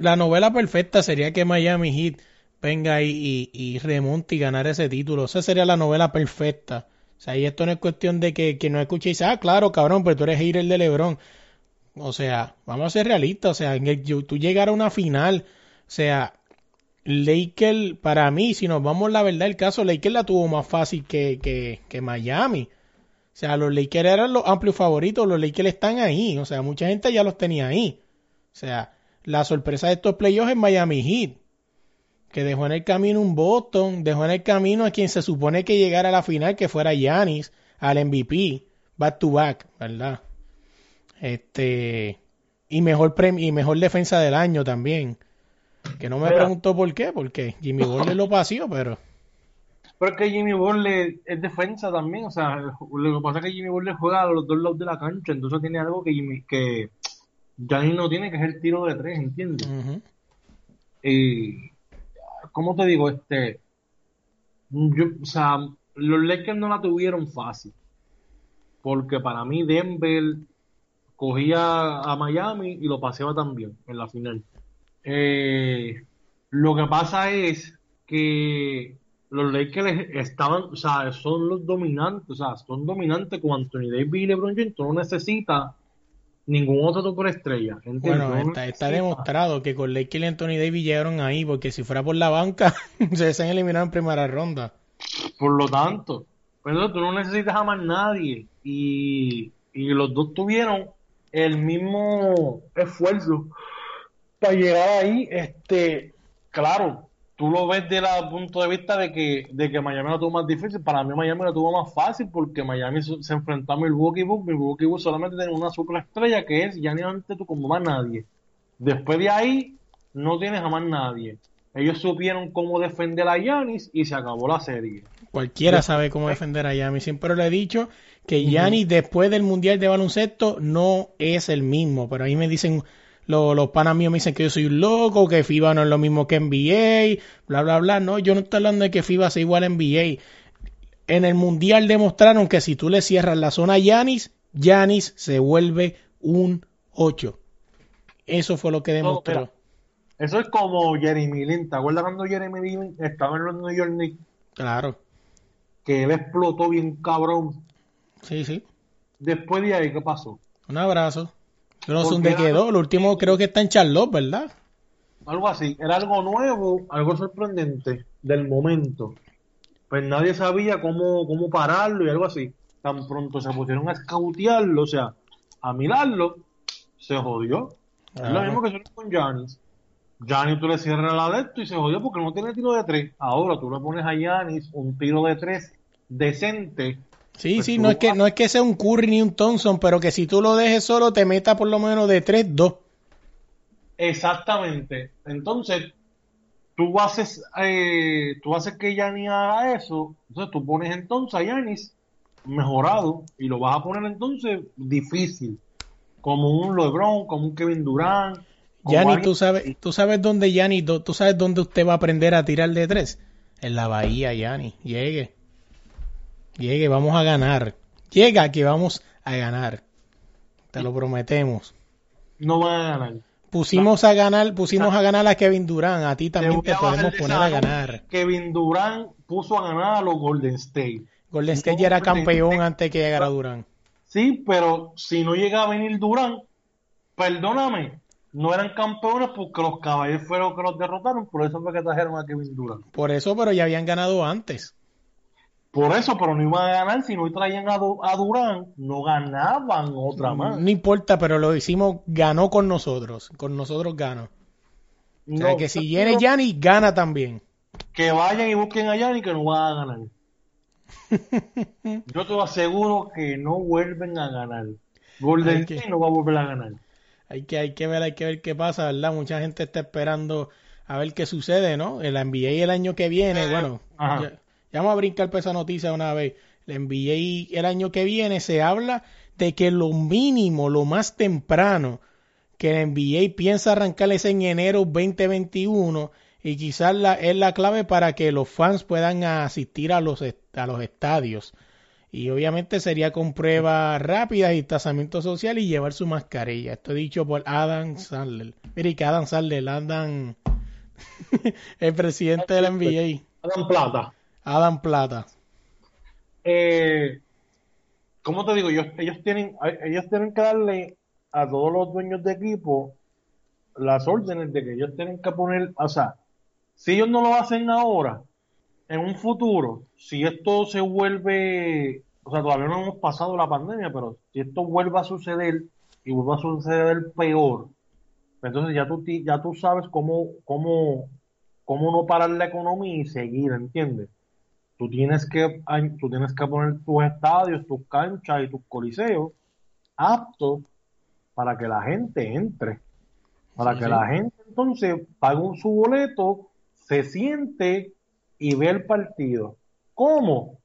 La novela perfecta sería que Miami Heat venga y, y, remonte y ganar ese título. Esa sería la novela perfecta. O sea, y esto no es cuestión de que, que no dice, ah, claro, cabrón, pero tú eres hater de LeBron. O sea, vamos a ser realistas. O sea, en el- tú llegar a una final, o sea, Lakers, para mí, si nos vamos la verdad, el caso, Lakers la tuvo más fácil que, que, que Miami. O sea, los Lakers eran los amplios favoritos, los Lakers están ahí. O sea, mucha gente ya los tenía ahí. O sea, la sorpresa de estos playoffs es Miami Heat, que dejó en el camino un Boston, dejó en el camino a quien se supone que llegara a la final, que fuera Giannis, al MVP, back to back, ¿verdad? Este, y mejor premio, y mejor defensa del año también. Que no me Mira. preguntó por qué, porque Jimmy Butler lo paseó, pero Porque Jimmy Butler es defensa también, o sea, lo que pasa es que Jimmy Butler juega a los dos lados de la cancha, entonces tiene algo que Jimmy, que Giannis no tiene, que es el tiro de tres, ¿entiendes? Y, ¿cómo te digo? Este, yo, o sea, los Lakers no la tuvieron fácil, porque para mí Denver cogía a Miami y lo paseaba también en la final. Eh, lo que pasa es que los Lakers estaban, o sea, son los dominantes, o sea, son dominantes con Anthony Davis y LeBron James, tú no necesitas ningún otro superestrella, ¿entiendes? Bueno, no está, demostrado que con Lakers y Anthony Davis llegaron ahí, porque si fuera por la banca, [LAUGHS] se han eliminado en primera ronda. Por lo tanto, pero tú no necesitas a más nadie. Y, y los dos tuvieron el mismo esfuerzo para llegar ahí. Este, claro, tú lo ves desde el punto de vista de que, de que Miami lo tuvo más difícil. Para mí Miami lo tuvo más fácil porque Miami se enfrentó a Milwaukee Bucks. Milwaukee Bucks solamente tiene una superestrella que es Gianni tú como más nadie. Después de ahí no tienes a más nadie. Ellos supieron cómo defender a Giannis y se acabó la serie. Cualquiera sabe cómo defender a Giannis. Siempre le he dicho que Giannis después del Mundial de Baloncesto no es el mismo. Pero ahí me dicen, los, los panas míos me dicen que yo soy un loco, que FIBA no es lo mismo que NBA, bla, bla, bla. No, yo no estoy hablando de que FIBA sea igual a NBA. En el Mundial demostraron que si tú le cierras la zona a Giannis, Giannis se vuelve un 8. Eso fue lo que demostró. No, eso es como Jeremy Lin. ¿Te acuerdas cuando Jeremy Lin estaba en los New York Knicks? Claro. Que él explotó bien cabrón. Sí, sí. Después de ahí, ¿qué pasó? Un abrazo. No sé dónde quedó. Lo último creo que está en Charlotte, ¿verdad? Algo así. Era algo nuevo, algo sorprendente del momento. Pues nadie sabía cómo, cómo pararlo y algo así. Tan pronto se pusieron a escautearlo, o sea, a mirarlo, se jodió. Es lo mismo que sucedió con Giannis. Giannis tú le cierras la de esto y se jodió porque no tiene tiro de tres. Ahora tú le pones a Giannis un tiro de tres decente. Sí, pues sí, no es, que, no es que sea un Curry ni un Thompson, pero que si tú lo dejes solo te meta por lo menos de 3-2. Exactamente. Entonces, tú haces, eh, tú haces que Giannis haga eso, entonces tú pones entonces a Giannis mejorado y lo vas a poner entonces difícil, como un LeBron, como un Kevin Durant, Yanni, tú sabes, tú sabes dónde Yanni, tú sabes dónde usted va a aprender a tirar de tres. En la bahía, Yanni. Llegue. Llegue, vamos a ganar. Llega que vamos a ganar. Te lo prometemos. No va a ganar. Pusimos a ganar, pusimos a ganar a Kevin Durant. A ti también te, podemos poner a ganar. Kevin Durant puso a ganar a los Golden State. Golden State ya era campeón antes que llegara Durant. Sí, pero si no llega a venir Durant, perdóname, no eran campeones porque los caballeros fueron los que los derrotaron, por eso fue que trajeron a Kevin Durant. Por eso, pero ya habían ganado antes. Por eso, pero no iban a ganar, si no traían a, Durán, no ganaban otra más. No importa, pero lo hicimos, ganó con nosotros, con nosotros ganó. o sea, que si viene Yanni, gana también. Que vayan y busquen a Yanni que no van a ganar. [LAUGHS] Yo te aseguro que no vuelven a ganar. Golden State no va a volver a ganar hay que, hay que ver, hay que ver qué pasa, ¿verdad? Mucha gente está esperando a ver qué sucede, ¿no? El NBA el año que viene, bueno, ya, vamos a brincar por esa noticia una vez. El NBA el año que viene se habla de que lo mínimo, lo más temprano que el NBA piensa arrancarles en enero 2021 y quizás la, es la clave para que los fans puedan asistir a los, a los estadios. Y obviamente sería con pruebas rápidas y tasamiento social y llevar su mascarilla. Esto dicho por Adam Sandler. Mire que Adam Sandler, Adam, [LAUGHS] el presidente de la NBA. Adam Plata. Adam Plata. Eh, ¿Cómo te digo? Ellos, ellos, tienen, ellos tienen que darle a todos los dueños de equipo las órdenes de que ellos tienen que poner, o sea, si ellos no lo hacen ahora, en un futuro, si esto se vuelve, o sea, todavía no hemos pasado la pandemia, pero si esto vuelve a suceder y vuelve a suceder peor, entonces ya tú, ya tú sabes cómo, cómo, cómo no parar la economía y seguir, ¿entiendes? Tú tienes que, tú tienes que poner tus estadios, tus canchas y tus coliseos aptos para que la gente entre. Para que la gente entonces pague un su boleto, se siente y ve el partido. ¿Cómo?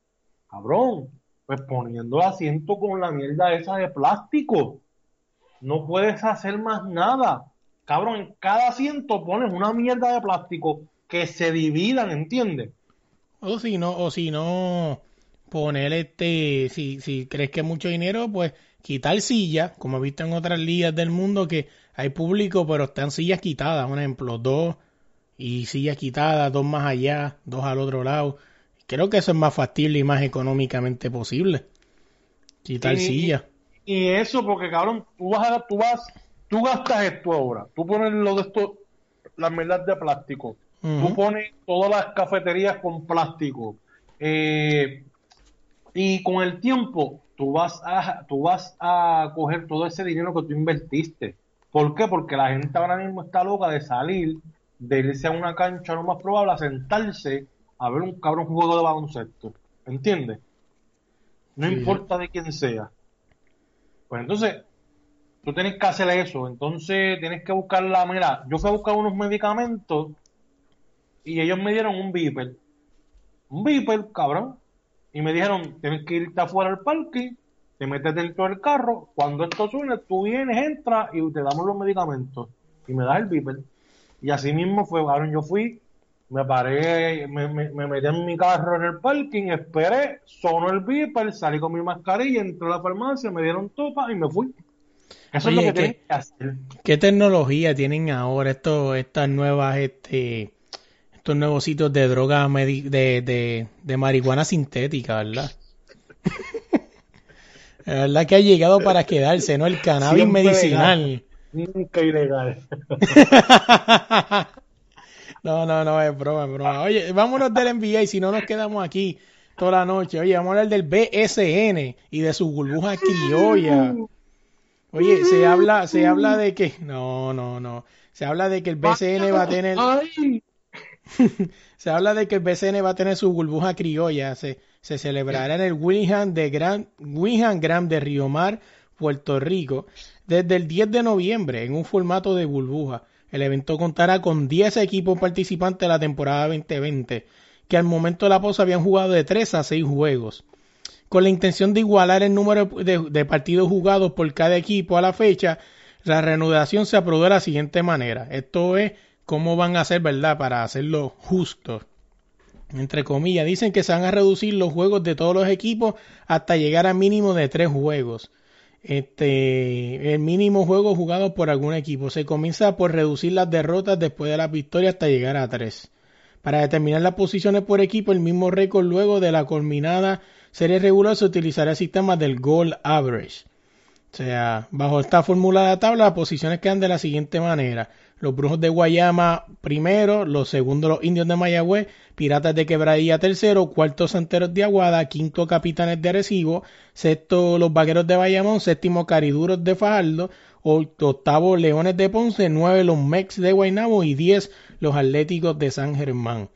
Cabrón, pues poniendo el asiento con la mierda esa de plástico. No puedes hacer más nada. Cabrón, en cada asiento pones una mierda de plástico que se dividan, ¿entiendes? O si no, o si no, poner este, si, si crees que es mucho dinero, pues quitar sillas, como he visto en otras ligas del mundo que hay público, pero están sillas quitadas, por ejemplo, dos y sillas quitadas, dos más allá, dos al otro lado. Creo que eso es más factible y más económicamente posible. Quitar sillas. Y eso porque, cabrón, tú vas, a, tú vas, tú gastas esto ahora. Tú pones lo de esto, las merdas de plástico. Tú pones todas las cafeterías con plástico. Eh, y con el tiempo, tú vas a, tú vas a coger todo ese dinero que tú invertiste. ¿Por qué? Porque la gente ahora mismo está loca de salir de irse a una cancha, lo más probable, a sentarse a ver un cabrón juego de baloncesto. ¿Entiendes? No Sí. importa de quién sea. Pues entonces, tú tienes que hacer eso. Entonces, tienes que buscar la. Mira, yo fui a buscar unos medicamentos y ellos me dieron un Viper. Un Viper, cabrón. Y me dijeron, tienes que irte afuera al parque, te metes dentro del carro. Cuando esto suene, tú vienes, entras y te damos los medicamentos. Y me das el Viper. Y así mismo fue, cabrón. Yo fui, me paré, me, me, me metí en mi carro en el parking, esperé, sonó el Viper, salí con mi mascarilla, entré a la farmacia, me dieron topa y me fui. Eso Oye, es lo que ¿qué- tienes que hacer. ¿Qué tecnología tienen ahora estos, estas nuevas, este, estos nuevos sitios de droga de, de, de marihuana sintética, verdad? [LAUGHS] La verdad que ha llegado para quedarse, ¿no? El cannabis Siempre medicinal. Nunca ilegal. [LAUGHS] No, no, no, es broma, es broma. Oye, vámonos del NBA y si no nos quedamos aquí toda la noche. Oye, vamos a hablar del BSN y de su burbuja criolla. Oye, se habla, se habla de que, no, no, no. Se habla de que el BCN va a tener, Ay, [LAUGHS] se habla de que el BCN va a tener su burbuja criolla. Se, celebrará en el Willingham de Gran, Gram de Río Mar, Puerto Rico, desde el 10 de noviembre en un formato de burbuja. El evento contará con 10 equipos participantes de la temporada 2020, que al momento de la pausa habían jugado de 3 a 6 juegos. Con la intención de igualar el número de, de partidos jugados por cada equipo a la fecha, la reanudación se aprobó de la siguiente manera. Esto es cómo van a hacer, ¿verdad? Para hacerlo justo. Entre comillas, dicen que se van a reducir los juegos de todos los equipos hasta llegar a mínimo de tres juegos. Este, el mínimo juego jugado por algún equipo. Se comienza por reducir las derrotas después de las victorias hasta llegar a tres. Para determinar las posiciones por equipo, el mismo récord luego de la culminada serie regular se utilizará el sistema del goal average. O sea, bajo esta fórmula de la tabla, las posiciones quedan de la siguiente manera. Los Brujos de Guayama primero, los segundos los Indios de Mayagüez, Piratas de Quebradilla tercero, cuarto Santeros de Aguada, quinto Capitanes de Arecibo, sexto los Vaqueros de Bayamón, séptimo Cariduros de Fajardo, octavo Leones de Ponce, nueve los Mex de Guaynabo y diez los Atléticos de San Germán.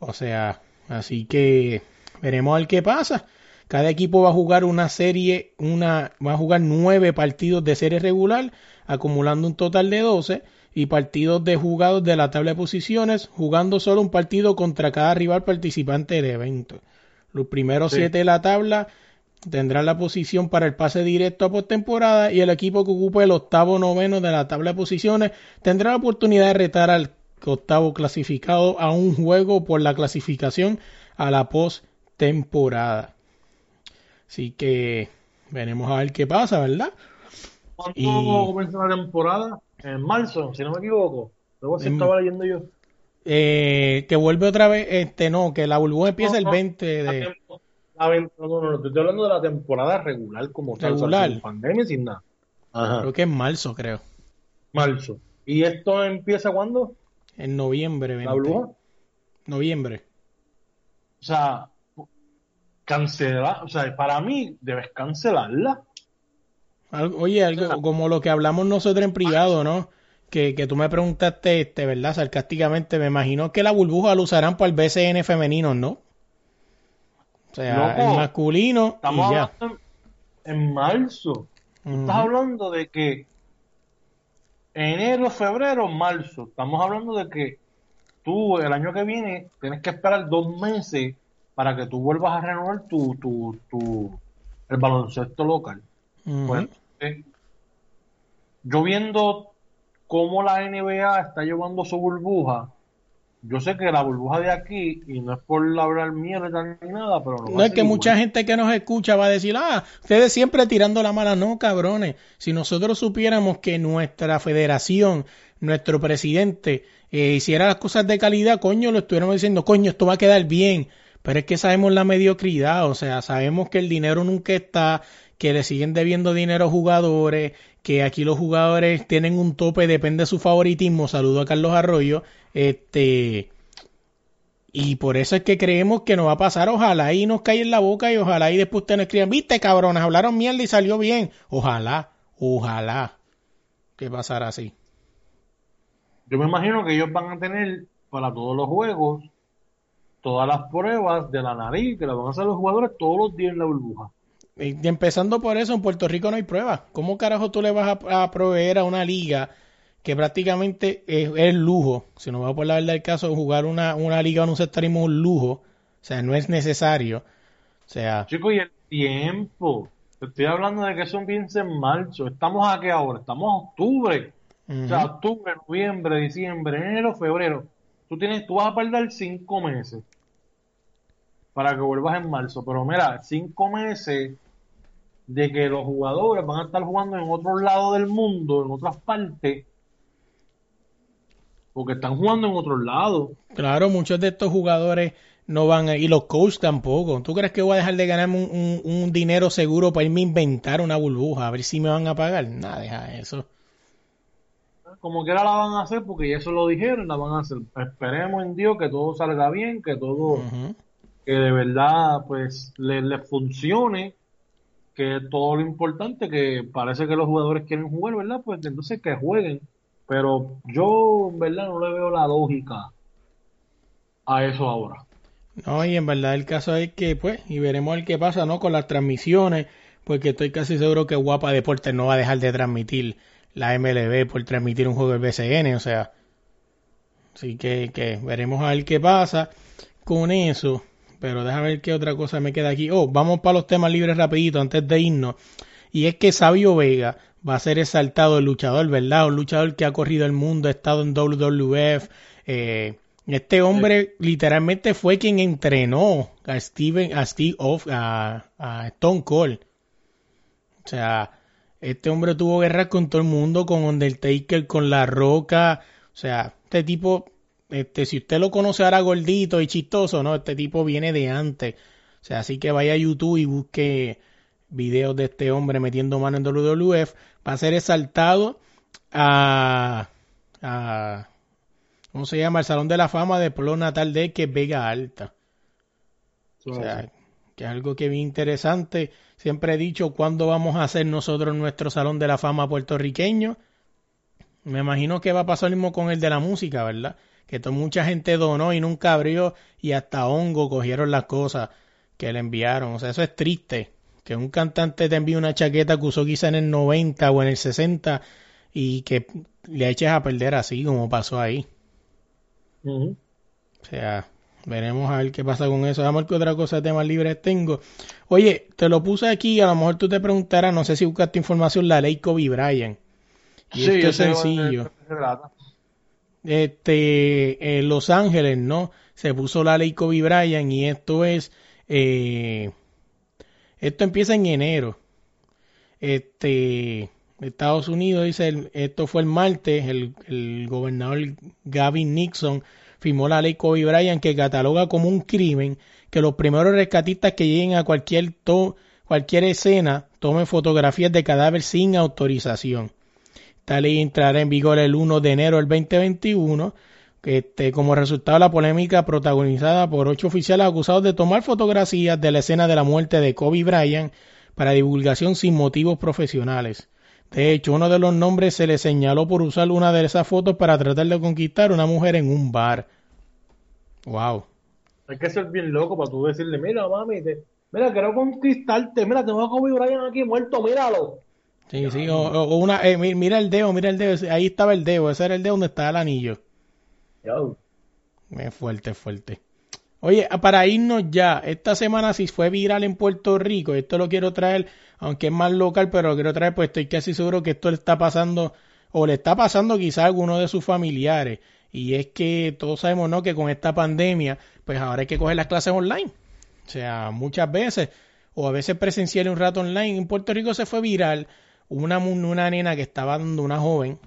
O sea, así que veremos a ver qué pasa. Cada equipo va a jugar una serie, una, va a jugar nueve partidos de serie regular, acumulando un total de 12 y partidos de jugados de la tabla de posiciones, jugando solo un partido contra cada rival participante del evento. Los primeros Sí. siete de la tabla tendrán la posición para el pase directo a postemporada y el equipo que ocupe el octavo noveno de la tabla de posiciones tendrá la oportunidad de retar al octavo clasificado a un juego por la clasificación a la postemporada. Así que veremos a ver qué pasa, ¿verdad? ¿Cuándo Y- comienza la temporada? En marzo, si no me equivoco. Luego se estaba leyendo yo. Eh, que vuelve otra vez, este no, que la burbuja empieza el No, no, 20 La de... tempo- la no, no, no, te estoy hablando de la temporada regular como tal, Regular. sin pandemia, sin nada. Ajá. Creo que es marzo, creo. Marzo. ¿Y esto empieza cuándo? En noviembre, ¿La 20. burbuja? Noviembre. O sea, cancelar, o sea, para mí debes cancelarla. Algo- Oye, algo como lo que hablamos nosotros en privado, ¿no? Que, que tú me preguntaste, este, ¿verdad? Sarcásticamente, me imagino que la burbuja la usarán para el BCN femenino, ¿no? O sea, Loco, el masculino Estamos y ya. hablando en, en marzo. Ujú. Estás hablando de que enero, febrero, marzo. Estamos hablando de que tú el año que viene tienes que esperar dos meses para que tú vuelvas a renovar tu, tu, tu el baloncesto local. Bueno, eh, yo viendo cómo la NBA está llevando su burbuja, yo sé que la burbuja de aquí, y no es por hablar mierda ni nada, pero no, No es que mucha gente que nos escucha va a decir, ah, ustedes siempre tirando la mala. No, cabrones. Si nosotros supiéramos que nuestra federación, nuestro presidente, eh, hiciera las cosas de calidad, coño, lo estuviéramos diciendo, coño, esto va a quedar bien. Pero es que sabemos la mediocridad, o sea, sabemos que el dinero nunca está, que le siguen debiendo dinero a jugadores, que aquí los jugadores tienen un tope, depende de su favoritismo. Saludo a Carlos Arroyo. Este. Y por eso es que creemos que nos va a pasar. Ojalá y nos caiga en la boca y ojalá y después ustedes nos escriban, viste cabrones, hablaron mierda y salió bien. Ojalá, ojalá que pasara así. yo me imagino que ellos van a tener para todos los juegos todas las pruebas de la nariz que las van a hacer los jugadores todos los días en la burbuja. Y empezando por eso, en Puerto Rico no hay pruebas. ¿Cómo carajo tú le vas a, proveer a una liga que prácticamente es, es, lujo? Si no va por la verdad del caso, jugar una, una liga en un sectarismo es un lujo. O sea, no es necesario. O sea... Chicos, y el tiempo. Te estoy hablando de que eso empieza en marzo. ¿Estamos a qué ahora? Estamos a octubre. O sea, octubre, noviembre, diciembre, enero, febrero. Tú, tienes, tú vas a perder cinco meses para que vuelvas en marzo. Pero mira, cinco meses de que los jugadores van a estar jugando en otro lado del mundo, en otras partes, porque están jugando en otros lados. Claro, muchos de estos jugadores no van a, y los coaches tampoco. ¿Tú crees que voy a dejar de ganarme un, dinero seguro para irme a inventar una burbuja? A ver si me van a pagar. Nada, deja eso. Como quiera la van a hacer porque ya eso lo dijeron, la van a hacer. Esperemos en Dios que todo salga bien, que todo, que de verdad pues les le funcione que todo lo importante, que parece que los jugadores quieren jugar, ¿verdad? Pues entonces que jueguen. Pero yo, ¿verdad? No le veo la lógica a eso ahora. No, y en verdad el caso es que, pues, y veremos el que pasa, ¿no? Con las transmisiones, porque estoy casi seguro que Guapa Deportes no va a dejar de transmitir la MLB por transmitir un juego del BCN, o sea. Así que, que veremos a ver qué pasa con eso. Pero déjame ver qué otra cosa me queda aquí. Oh, vamos para los temas libres rapidito antes de irnos. Y es que Sabio Vega va a ser exaltado el luchador, ¿verdad? Un luchador que ha corrido el mundo, ha estado en WWF. Eh, este hombre literalmente fue quien entrenó a Steven, a Steve Off, a, a Stone Cold. O sea, este hombre tuvo guerra con todo el mundo, con Undertaker, con La Roca. O sea, este tipo este, si usted lo conoce ahora gordito y chistoso, no, este tipo viene de antes. O sea, así que vaya a YouTube y busque videos de este hombre metiendo mano en WWF. Va a ser exaltado a, a ¿cómo se llama? El Salón de la Fama de Pueblo Natal de que es Vega Alta. O sea, que es algo que bien interesante. Siempre he dicho, ¿cuándo vamos a hacer nosotros nuestro Salón de la Fama puertorriqueño? Me imagino que va a pasar lo mismo con el de la música, ¿verdad? Que mucha gente donó y nunca abrió y hasta hongo cogieron las cosas que le enviaron. O sea, eso es triste. Que un cantante te envíe una chaqueta que usó quizá en el 90 o en el 60 y que le eches a perder así como pasó ahí. O sea, veremos a ver qué pasa con eso. Vamos a ver qué otra cosa de temas libres tengo. Oye, te lo puse aquí, a lo mejor tú te preguntarás, no sé si buscaste información, la ley Kobe Bryant. Y sí, esto es sencillo este, en Los Ángeles, ¿no? Se puso la ley Kobe Bryant y esto es, eh, esto empieza en enero. Este, Estados Unidos dice, esto fue el martes, el, el gobernador Gavin Nixon firmó la ley Kobe Bryant que cataloga como un crimen que los primeros rescatistas que lleguen a cualquier, to cualquier escena tomen fotografías de cadáver sin autorización. Esta ley entrará en vigor el 1 de enero del 2021, este, como resultado de la polémica protagonizada por ocho oficiales acusados de tomar fotografías de la escena de la muerte de Kobe Bryant para divulgación sin motivos profesionales. De hecho, uno de los nombres se le señaló por usar una de esas fotos para tratar de conquistar a una mujer en un bar. Wow. Hay que ser bien loco para tú decirle, mira, mami, mira, quiero conquistarte, mira, tengo a Kobe Bryant aquí muerto, míralo. Sí, sí, o, una, eh, mira el dedo, mira el dedo, ahí estaba el dedo, ese era el dedo donde estaba el anillo. Es fuerte, fuerte. Oye, para irnos ya, esta semana si fue viral en Puerto Rico, esto lo quiero traer, aunque es más local, pero lo quiero traer, pues estoy casi seguro que esto le está pasando, o le está pasando quizá a alguno de sus familiares. Y es que todos sabemos, ¿no? Que con esta pandemia, pues ahora hay que coger las clases online. O sea, muchas veces, o a veces presencial un rato online. En Puerto Rico se fue viral una, una nena que estaba dando, una joven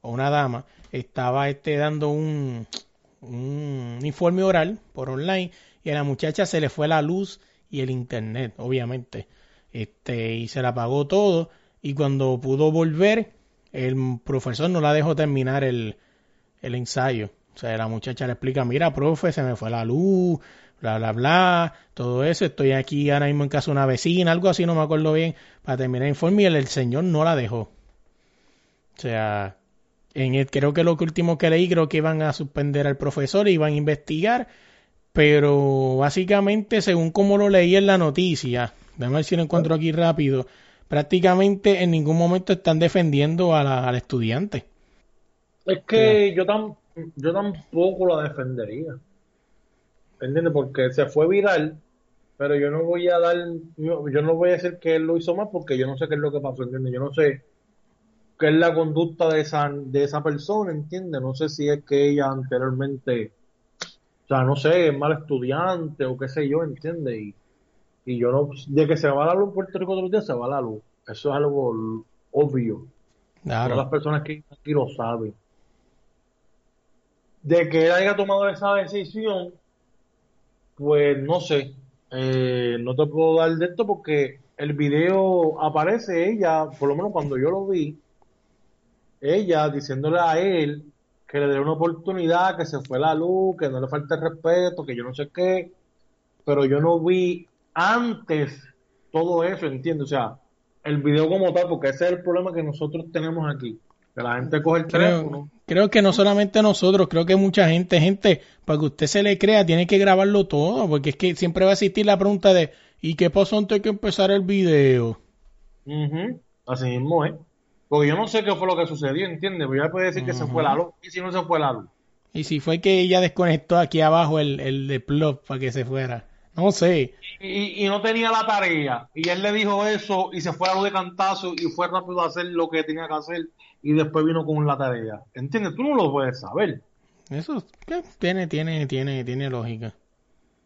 o una dama, estaba este, dando un, un informe oral por online y a la muchacha se le fue la luz y el internet, obviamente. Este, y se la apagó todo y cuando pudo volver, el profesor no la dejó terminar el, el ensayo. O sea, la muchacha le explica, mira, profe, se me fue la luz, bla, bla, bla, todo eso. Estoy aquí ahora mismo en casa de una vecina, algo así, no me acuerdo bien, para terminar el informe y el, señor no la dejó. O sea, En el, creo que lo último que leí, creo que iban a suspender al profesor, iban a investigar, pero básicamente, según como lo leí en la noticia, déjame ver si lo encuentro aquí rápido, prácticamente en ningún momento están defendiendo a la, al estudiante. Es que yo, yo tampoco la defendería. ¿Entiendes? Porque se fue viral, pero yo no voy a dar, yo, yo no voy a decir que él lo hizo mal porque yo no sé qué es lo que pasó, ¿entiendes? Yo no sé qué es la conducta de esa, de esa persona, ¿entiendes? No sé si es que ella anteriormente, o sea, no sé, es mal estudiante o qué sé yo, ¿entiendes? Y, y yo no, de que se va la luz en Puerto Rico todos los días, se va la luz. Eso es algo obvio. Claro. Todas las personas que aquí lo saben. De que él haya tomado esa decisión, pues no sé. Eh, no te puedo dar de esto porque el video aparece ella, por lo menos cuando yo lo vi, ella diciéndole a él que le dé una oportunidad, que se fue la luz, que no le falta el respeto, que yo no sé qué, pero yo no vi antes todo eso, entiendo, o sea, el video como tal, porque ese es el problema que nosotros tenemos aquí, que la gente coge el teléfono. Creo, creo que no solamente nosotros, creo que mucha gente, gente, para que usted se le crea, tiene que grabarlo todo, porque es que siempre va a existir la pregunta de, ¿y qué pasó antes de que empezar el video? Ujú, Así mismo es. Porque yo no sé qué fue lo que sucedió, ¿entiendes? Pero ya puede decir que se fue la luz. ¿Y si no se fue la luz? Y si fue que ella desconectó aquí abajo el, el de plug para que se fuera. No sé. Y, y no tenía la tarea. Y él le dijo eso y se fue a luz de cantazo y fue rápido a hacer lo que tenía que hacer y después vino con la tarea. ¿Entiendes? Tú no lo puedes saber. Eso tiene, tiene, tiene, tiene lógica.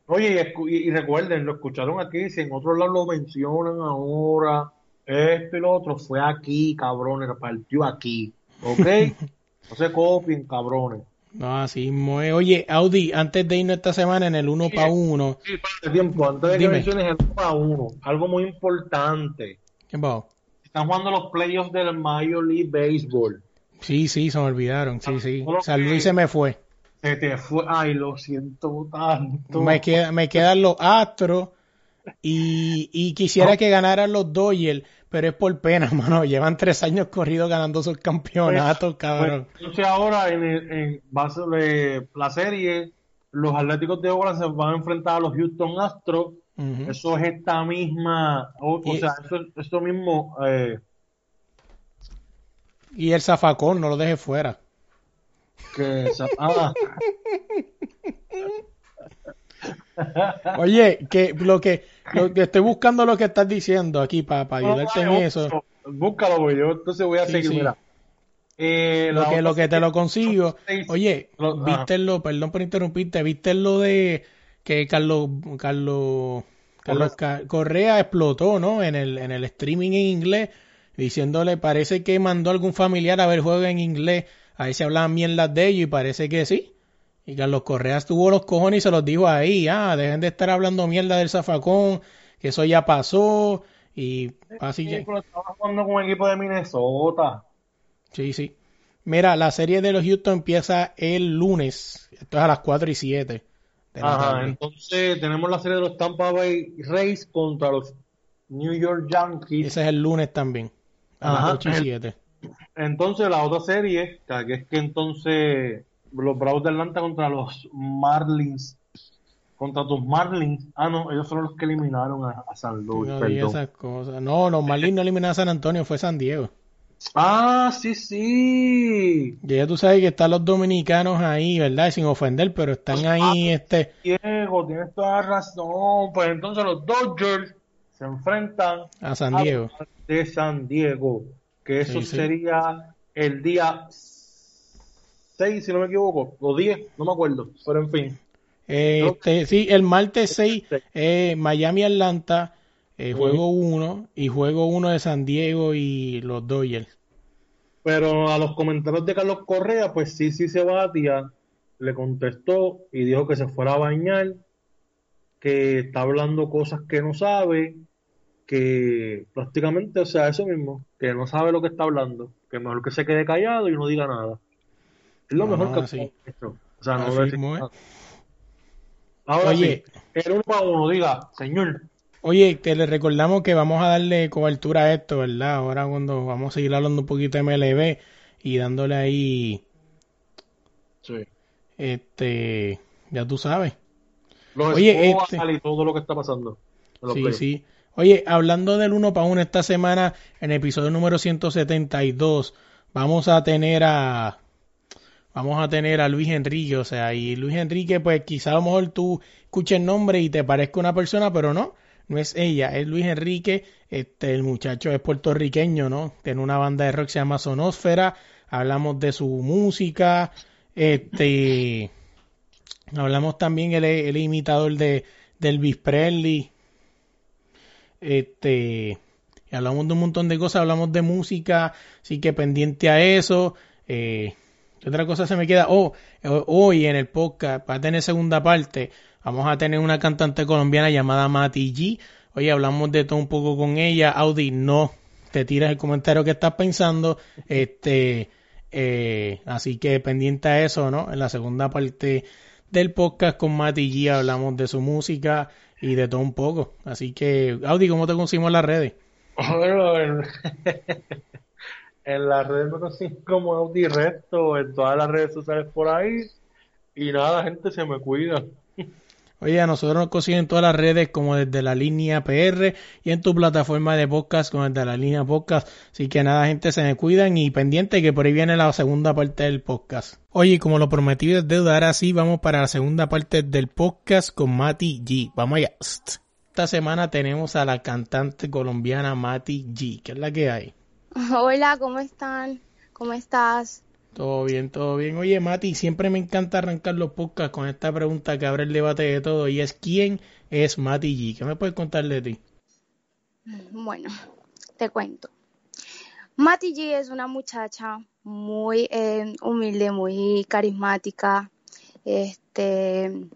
Oye, y, escu- y- y recuerden, lo escucharon aquí, si en otro lado lo mencionan ahora, esto y lo otro, fue aquí, cabrones, partió aquí, ¿ok? [LAUGHS] no se copien, cabrones. No, así es. Oye, Audi, antes de irnos esta semana en el uno Sí. para uno, Sí, espérate tiempo, antes de que menciones el 1 a 1, algo muy importante. ¿qué pasó? Están jugando los playoffs del Major League Baseball. Sí, sí, se me olvidaron. Sí, sí. San Luis se me fue. Se te fue, ay, lo siento tanto. Me, queda, me quedan los Astros y, y quisiera que ganaran los Dodgers, pero es por pena, [LAUGHS] mano. Llevan tres años corridos ganando sus campeonatos, cabrón. Pues, entonces ahora en, el- en base de la serie, los Atléticos de Oakland se van a enfrentar a los Houston Astros. Eso es esta misma, o, sea, eso, eso mismo, eh, Y el zafacón, no lo deje fuera. que, ah, Oye, que lo que, lo que estoy buscando lo que estás diciendo aquí para ayudarte en no, eso. Búscalo, güey, yo entonces voy a Sí, seguir, sí. mira. Eh, Lo que, lo que te lo consigo. Oye, viste lo, perdón por interrumpirte, viste lo de que Carlos, Carlos, Carlos Ca- Correa explotó, ¿no? En el, en el streaming en inglés, diciéndole, parece que mandó algún familiar a ver juego en inglés, a ver si hablaban bien las de ellos, y parece que sí. Y Carlos Correa tuvo los cojones y se los dijo ahí, ah, dejen de estar hablando mierda del zafacón, que eso ya pasó, y así Sí, pero estaba jugando con un equipo de Minnesota. Sí, sí. Mira, la serie de los Houston empieza el lunes. Esto es a las 4 y 7 de la Ajá, entonces tenemos la serie de los Tampa Bay Rays contra los New York Yankees. Ese es el lunes también. A Ajá. las 8 y 7. Entonces la otra serie, que es que entonces los Bravos de Atlanta contra los Marlins, contra tus Marlins. Ah, no, ellos fueron los que eliminaron a, a San Luis, No perdón. esas cosas. No, los Marlins no eliminaron a San Antonio, fue San Diego. Ah, sí, sí. Y ya tú sabes que están los dominicanos ahí, ¿verdad? Sin ofender, pero están ahí, este... Diego, tienes toda la razón. Pues entonces los Dodgers se enfrentan A San Diego. de San Diego, que eso Sí, sí. sería el día 6, si no me equivoco, o 10, no me acuerdo, pero en fin. Eh, Este, sí, el martes 6, eh, Miami-Atlanta, eh, juego 1 y juego 1 de San Diego y los Dodgers. Pero a los comentarios de Carlos Correa, pues sí, sí se batía, le contestó y dijo que se fuera a bañar, que está hablando cosas que no sabe, que prácticamente, o sea, eso mismo, que no sabe lo que está hablando, que mejor que se quede callado y no diga nada. Es lo No, mejor que sí. esto. O sea, no. Ahora Oye. sí, el uno a uno, diga, señor, Oye, te le recordamos que vamos a darle cobertura a esto, ¿verdad? Ahora cuando vamos a seguir hablando un poquito de MLB y dándole ahí, Sí. este, ya tú sabes. Los Oye, este- y todo lo que está pasando. Sí, sí. Oye, hablando del uno para uno esta semana, en el episodio número 172, vamos a tener a vamos a tener a Luis Enrique, o sea, y Luis Enrique, pues quizá a lo mejor tú escuches el nombre y te parezca una persona, pero no, no es ella, es Luis Enrique, este, el muchacho es puertorriqueño, ¿no? Tiene una banda de rock que se llama Sonósfera, hablamos de su música, este, hablamos también, él es imitador de, de Elvis Presley, este, hablamos de un montón de cosas, hablamos de música, así que pendiente a eso. Eh, ¿qué otra cosa se me queda? Oh, hoy en el podcast, va a tener segunda parte, vamos a tener una cantante colombiana llamada Mati G. Oye, hablamos de todo un poco con ella. Audi, no te tiras el comentario que estás pensando. Este, eh, así que pendiente a eso, ¿no? En la segunda parte del podcast con Mati G hablamos de su música y de todo un poco. Así que, Audi, ¿cómo te conseguimos las redes? En, las redes me consiguen como Audi Resto, en todas las redes sociales por ahí. Y nada, gente, se me cuida. Oye, a nosotros nos consiguen en todas las redes como desde la línea PR y en tu plataforma de podcast como desde la línea podcast. Así que nada, gente, se me cuidan y pendiente que por ahí viene la segunda parte del podcast. Oye, como lo prometido es deuda, ahora sí vamos para la segunda parte del podcast con Mati G. Vamos allá. Esta semana tenemos a la cantante colombiana Mati G. ¿Qué es la que hay? Hola, ¿cómo están? ¿Cómo estás? Todo bien, todo bien. Oye, Mati, siempre me encanta arrancar los podcasts con esta pregunta que abre el debate de todo y es ¿quién es Mati G? ¿Qué me puedes contar de ti? Bueno, te cuento. Mati G es una muchacha muy eh, humilde, muy carismática. Este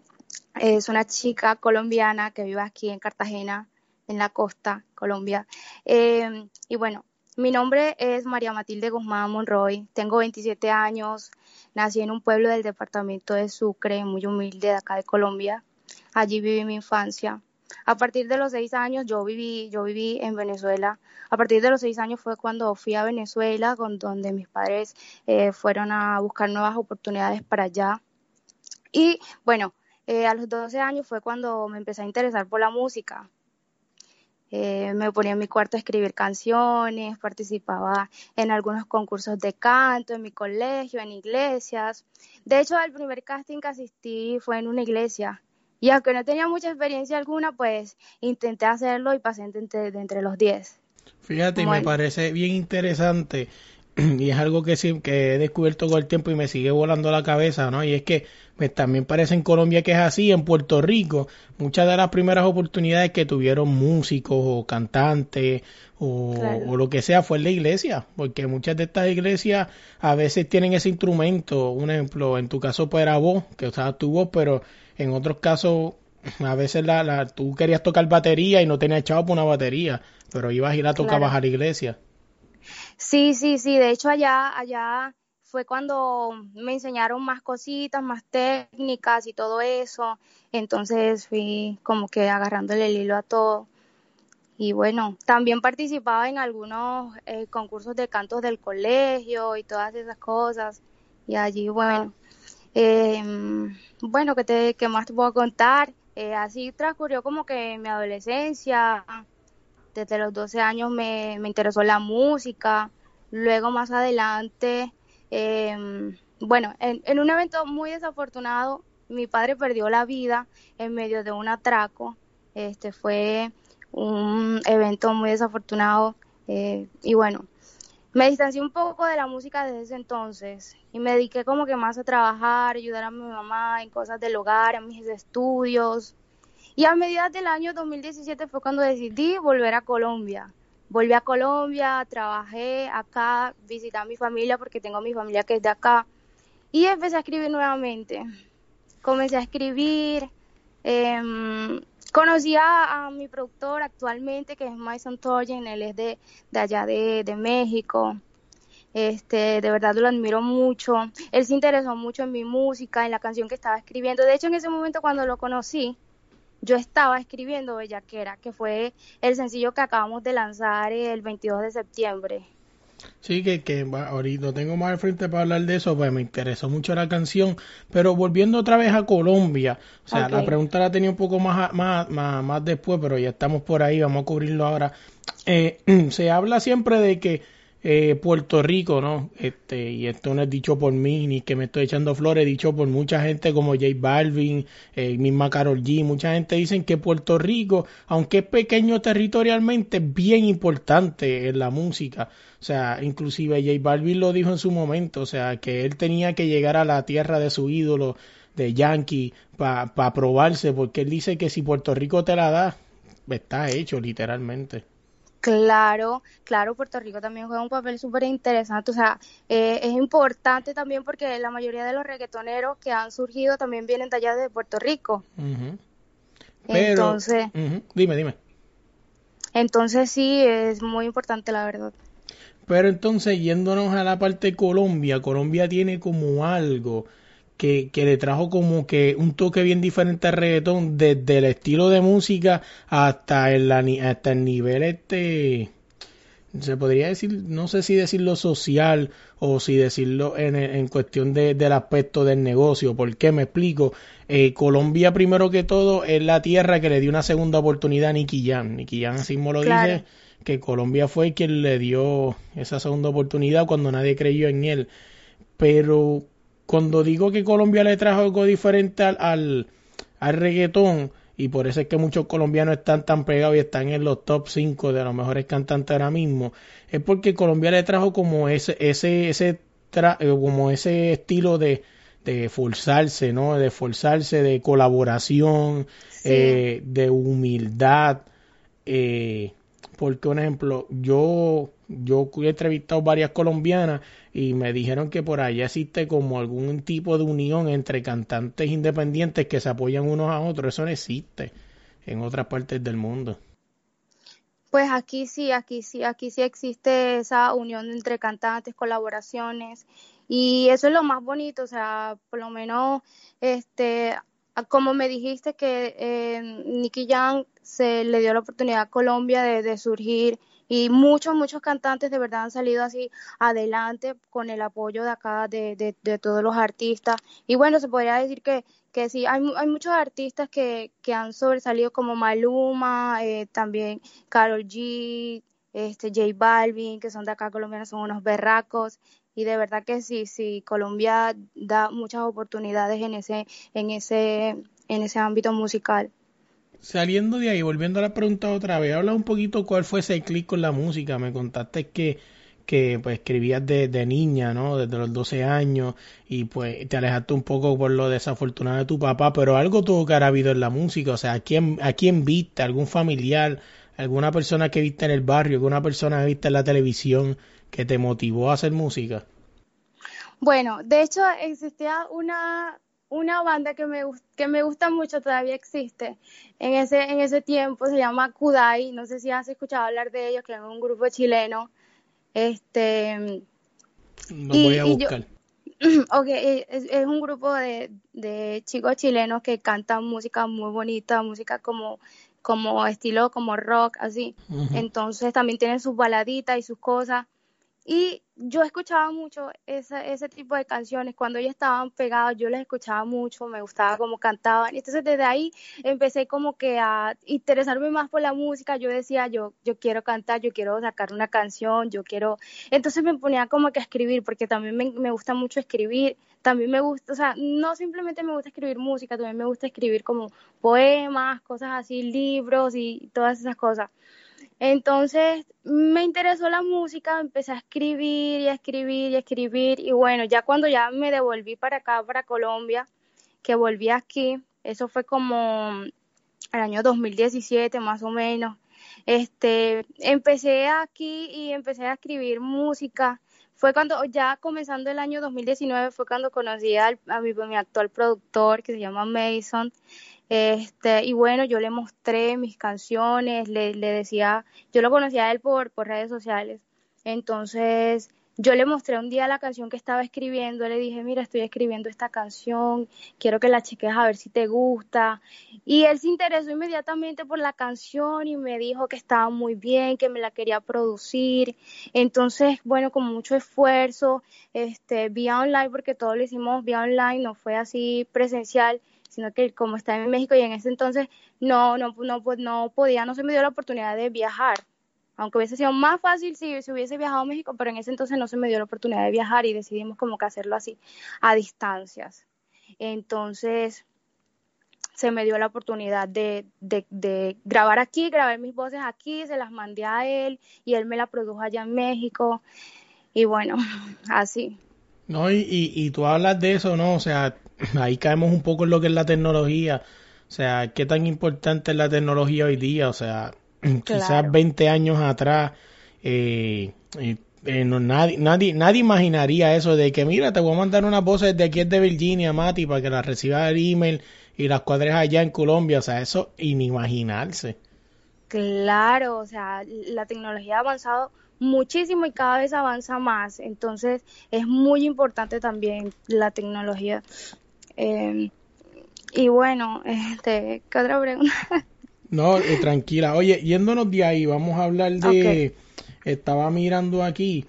es una chica colombiana que vive aquí en Cartagena, en la costa, Colombia. Eh, y bueno, mi nombre es María Matilde Guzmán Monroy, tengo 27 años, nací en un pueblo del departamento de Sucre, muy humilde de acá de Colombia. Allí viví mi infancia. A partir de los seis años yo viví, yo viví en Venezuela. A partir de los seis años fue cuando fui a Venezuela, con, donde mis padres eh, fueron a buscar nuevas oportunidades para allá. Y bueno, eh, a los 12 años fue cuando me empecé a interesar por la música. Eh, me ponía en mi cuarto a escribir canciones, participaba en algunos concursos de canto en mi colegio, en iglesias. De hecho, el primer casting que asistí fue en una iglesia. Y aunque no tenía mucha experiencia alguna, pues intenté hacerlo y pasé de entre, de entre los 10. Fíjate, y me parece bien interesante [CLEARS THROAT] y es algo que, sí, que he descubierto con el tiempo y me sigue volando la cabeza, ¿no? Y es que pues, también parece en Colombia que es así, en Puerto Rico, muchas de las primeras oportunidades que tuvieron músicos o cantantes o, Claro. o lo que sea fue en la iglesia, porque muchas de estas iglesias a veces tienen ese instrumento, un ejemplo, en tu caso pues era voz, que usabas tu voz, pero en otros casos a veces la, la, tú querías tocar batería y no tenías chavo para una batería, pero ibas y la tocabas Claro. a la iglesia. Sí, sí, sí. De hecho, allá, allá fue cuando me enseñaron más cositas, más técnicas y todo eso. Entonces fui como que agarrándole el hilo a todo. Y bueno, también participaba en algunos eh, concursos de cantos del colegio y todas esas cosas. Y allí, bueno, eh, bueno, ¿qué, te, ¿qué más te puedo contar? Eh, así transcurrió como que mi adolescencia. Desde los 12 años me, me interesó la música. Luego más adelante, eh, bueno, en, en un evento muy desafortunado, mi padre perdió la vida en medio de un atraco. Este fue un evento muy desafortunado eh, y bueno, me distancié un poco de la música desde ese entonces y me dediqué como que más a trabajar, ayudar a mi mamá en cosas del hogar, en mis estudios. Y a mediados del año 2017 fue cuando decidí volver a Colombia. Volví a Colombia, trabajé acá, visité a mi familia porque tengo mi familia que es de acá y empecé a escribir nuevamente. Comencé a escribir, eh, conocí a, a, mi productor actualmente que es Mason Torgen, él es de, de allá de, de México. Este, de verdad lo admiro mucho. Él se interesó mucho en mi música, en la canción que estaba escribiendo. De hecho, en ese momento cuando lo conocí, yo estaba escribiendo Bellaquera, que fue el sencillo que acabamos de lanzar el 22 de septiembre. Sí, que, que ahorita tengo más al frente para hablar de eso, pues me interesó mucho la canción. Pero volviendo otra vez a Colombia, o sea, la pregunta la tenía un poco más, más, más, más después, pero ya estamos por ahí, vamos a cubrirlo ahora. Eh, [CLEARS THROAT] se habla siempre de que eh, Puerto Rico, ¿no? Este, y esto no es dicho por mí, ni que me estoy echando flores, dicho por mucha gente como J Balvin, eh, misma Carol G, mucha gente dicen que Puerto Rico, aunque es pequeño territorialmente, es bien importante en la música. O sea, inclusive J Balvin lo dijo en su momento, o sea, que él tenía que llegar a la tierra de su ídolo, de Yankee, para probarse, porque él dice que si Puerto Rico te la da, está hecho literalmente. Claro, claro, Puerto Rico también juega un papel súper interesante, o sea, eh, es importante también porque la mayoría de los reggaetoneros que han surgido también vienen de allá de Puerto Rico. entonces, dime, dime. Entonces sí, es muy importante la verdad. Pero entonces, yéndonos a la parte de Colombia, Colombia tiene como algo que, que, le trajo como que un toque bien diferente al reggaetón, desde el estilo de música hasta el, hasta el nivel este, se podría decir, no sé si decirlo social o si decirlo en, en cuestión de, del aspecto del negocio. ¿Por qué? Me explico. Eh, Colombia, primero que todo, es la tierra que le dio una segunda oportunidad a Nicky Jam. Nicky Jam así mismo lo dice, que Colombia fue quien le dio esa segunda oportunidad cuando nadie creyó en él. Pero cuando digo que Colombia le trajo algo diferente al, al, reggaetón, y por eso es que muchos colombianos están tan pegados y están en los top 5 de los mejores cantantes ahora mismo, es porque Colombia le trajo como ese, ese, ese eh, como ese estilo de, de forzarse, ¿no? De forzarse, de colaboración, eh, de humildad. Eh, porque, un ejemplo, yo, yo he entrevistado varias colombianas y me dijeron que por allá existe como algún tipo de unión entre cantantes independientes que se apoyan unos a otros. Eso no existe en otras partes del mundo. Pues aquí sí, aquí sí, aquí sí existe esa unión entre cantantes, colaboraciones y eso es lo más bonito, o sea, por lo menos, este, como me dijiste que eh, Nicky Young se le dio la oportunidad a Colombia de, de surgir y muchos, muchos cantantes de verdad han salido así adelante con el apoyo de acá de, de, todos los artistas. Y bueno, se podría decir que, que sí, hay, hay muchos artistas que, que han sobresalido como Maluma, eh, también Carol G, este, J Balvin, que son de acá colombianos, son unos berracos. Y de verdad que sí, sí, Colombia da muchas oportunidades en ese, en ese, en ese ámbito musical. Saliendo de ahí, volviendo a la pregunta otra vez, habla un poquito cuál fue ese clic con la música. Me contaste que, que pues escribías de, niña, ¿no? Desde los 12 años y pues te alejaste un poco por lo desafortunado de tu papá, pero algo tuvo que haber habido en la música, o sea, ¿a quién, a quién viste? ¿Algún familiar? ¿Alguna persona que viste en el barrio? ¿Alguna persona que viste en la televisión que te motivó a hacer música? Bueno, de hecho existía una una banda que me, que me gusta mucho, todavía existe en ese, en ese tiempo, se llama Kudai, no sé si has escuchado hablar de ellos, que es un grupo chileno. Este, no voy a buscar. [CLEARS THROAT] ok, es, un grupo de, de chicos chilenos que cantan música muy bonita, música como como estilo como rock, así. Entonces también tienen sus baladitas y sus cosas. Y yo escuchaba mucho ese, ese tipo de canciones. Cuando ellos estaban pegados, yo les escuchaba mucho, me gustaba cómo cantaban. Y entonces desde ahí empecé como que a interesarme más por la música. Yo decía, yo, yo quiero cantar, yo quiero sacar una canción, yo quiero... Entonces me ponía como que a escribir, porque también me, me gusta mucho escribir. También me gusta, o sea, no simplemente me gusta escribir música, también me gusta escribir como poemas, cosas así, libros y todas esas cosas. Entonces me interesó la música, empecé a escribir y a escribir y a escribir y bueno, ya cuando ya me devolví para acá, para Colombia, que volví aquí, eso fue como el año 2017 más o menos, este, empecé aquí y empecé a escribir música. Fue cuando, ya comenzando el año 2019, fue cuando conocí a mi actual productor que se llama Mason. Este, y bueno, yo le mostré mis canciones, le, le decía, yo lo conocía a él por, por redes sociales. Entonces, yo le mostré un día la canción que estaba escribiendo, le dije, mira, estoy escribiendo esta canción, quiero que la cheques a ver si te gusta. Y él se interesó inmediatamente por la canción y me dijo que estaba muy bien, que me la quería producir. Entonces, bueno, con mucho esfuerzo, este, vía online, porque todo lo hicimos vía online, no fue así presencial, sino que como estaba en México y en ese entonces no, no, no, no podía, no se me dio la oportunidad de viajar aunque hubiese sido más fácil si, si hubiese viajado a México, pero en ese entonces no se me dio la oportunidad de viajar y decidimos como que hacerlo así, a distancias. Entonces, se me dio la oportunidad de, de, grabar aquí, grabar mis voces aquí, se las mandé a él y él me la produjo allá en México. Y bueno, [LAUGHS] así. No, y, y, tú hablas de eso, ¿no? O sea, [CLEARS THROAT] ahí caemos un poco en lo que es la tecnología. O sea, ¿qué tan importante es la tecnología hoy día? O sea, [CLEARS THROAT] quizás 20 años atrás, eh, eh, eh, nadie, nadie, nadie imaginaría eso de que, mira, te voy a mandar una voz desde aquí de Virginia, Mati, para que la reciba el email y las cuadres allá en Colombia. O sea, eso inimaginarse. Claro, o sea, la tecnología ha avanzado muchísimo y cada vez avanza más. Entonces, es muy importante también la tecnología. y bueno, este, ¿qué otra pregunta? [LAUGHS] No, eh, tranquila. Oye, yéndonos de ahí, vamos a hablar de... Estaba mirando aquí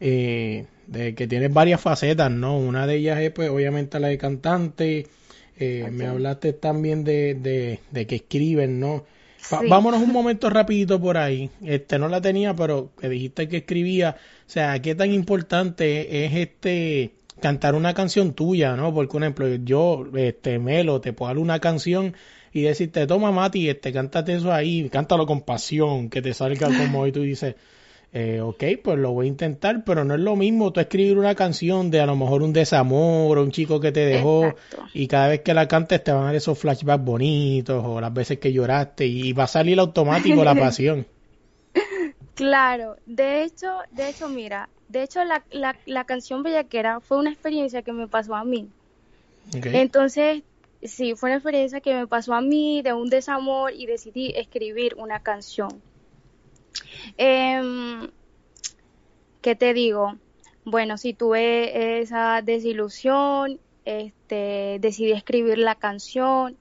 eh, de que tienes varias facetas, ¿no? Una de ellas es, pues, obviamente la de cantante. Eh, me hablaste también de, de, que escriben, ¿no? vámonos un [LAUGHS] momento rapidito por ahí. Este no la tenía, pero que dijiste que escribía. O sea, ¿qué tan importante es este cantar una canción tuya, ¿no? Porque, por ejemplo, yo, este, Melo, te puedo dar una canción y decirte, toma Mati, este, cántate eso ahí, cántalo con pasión, que te salga como hoy tú dices, eh, ok, pues lo voy a intentar, pero no es lo mismo tú escribir una canción de a lo mejor un desamor o un chico que te dejó y cada vez que la cantes te van a dar esos flashbacks bonitos o las veces que lloraste y va a salir automático la [LAUGHS] pasión. Claro, de hecho, de hecho, mira, de hecho la, la, la canción Bellaquera fue una experiencia que me pasó a mí. Entonces, sí, fue una experiencia que me pasó a mí de un desamor y decidí escribir una canción. Eh, ¿Qué te digo? Bueno, si tuve esa desilusión, este, decidí escribir la canción,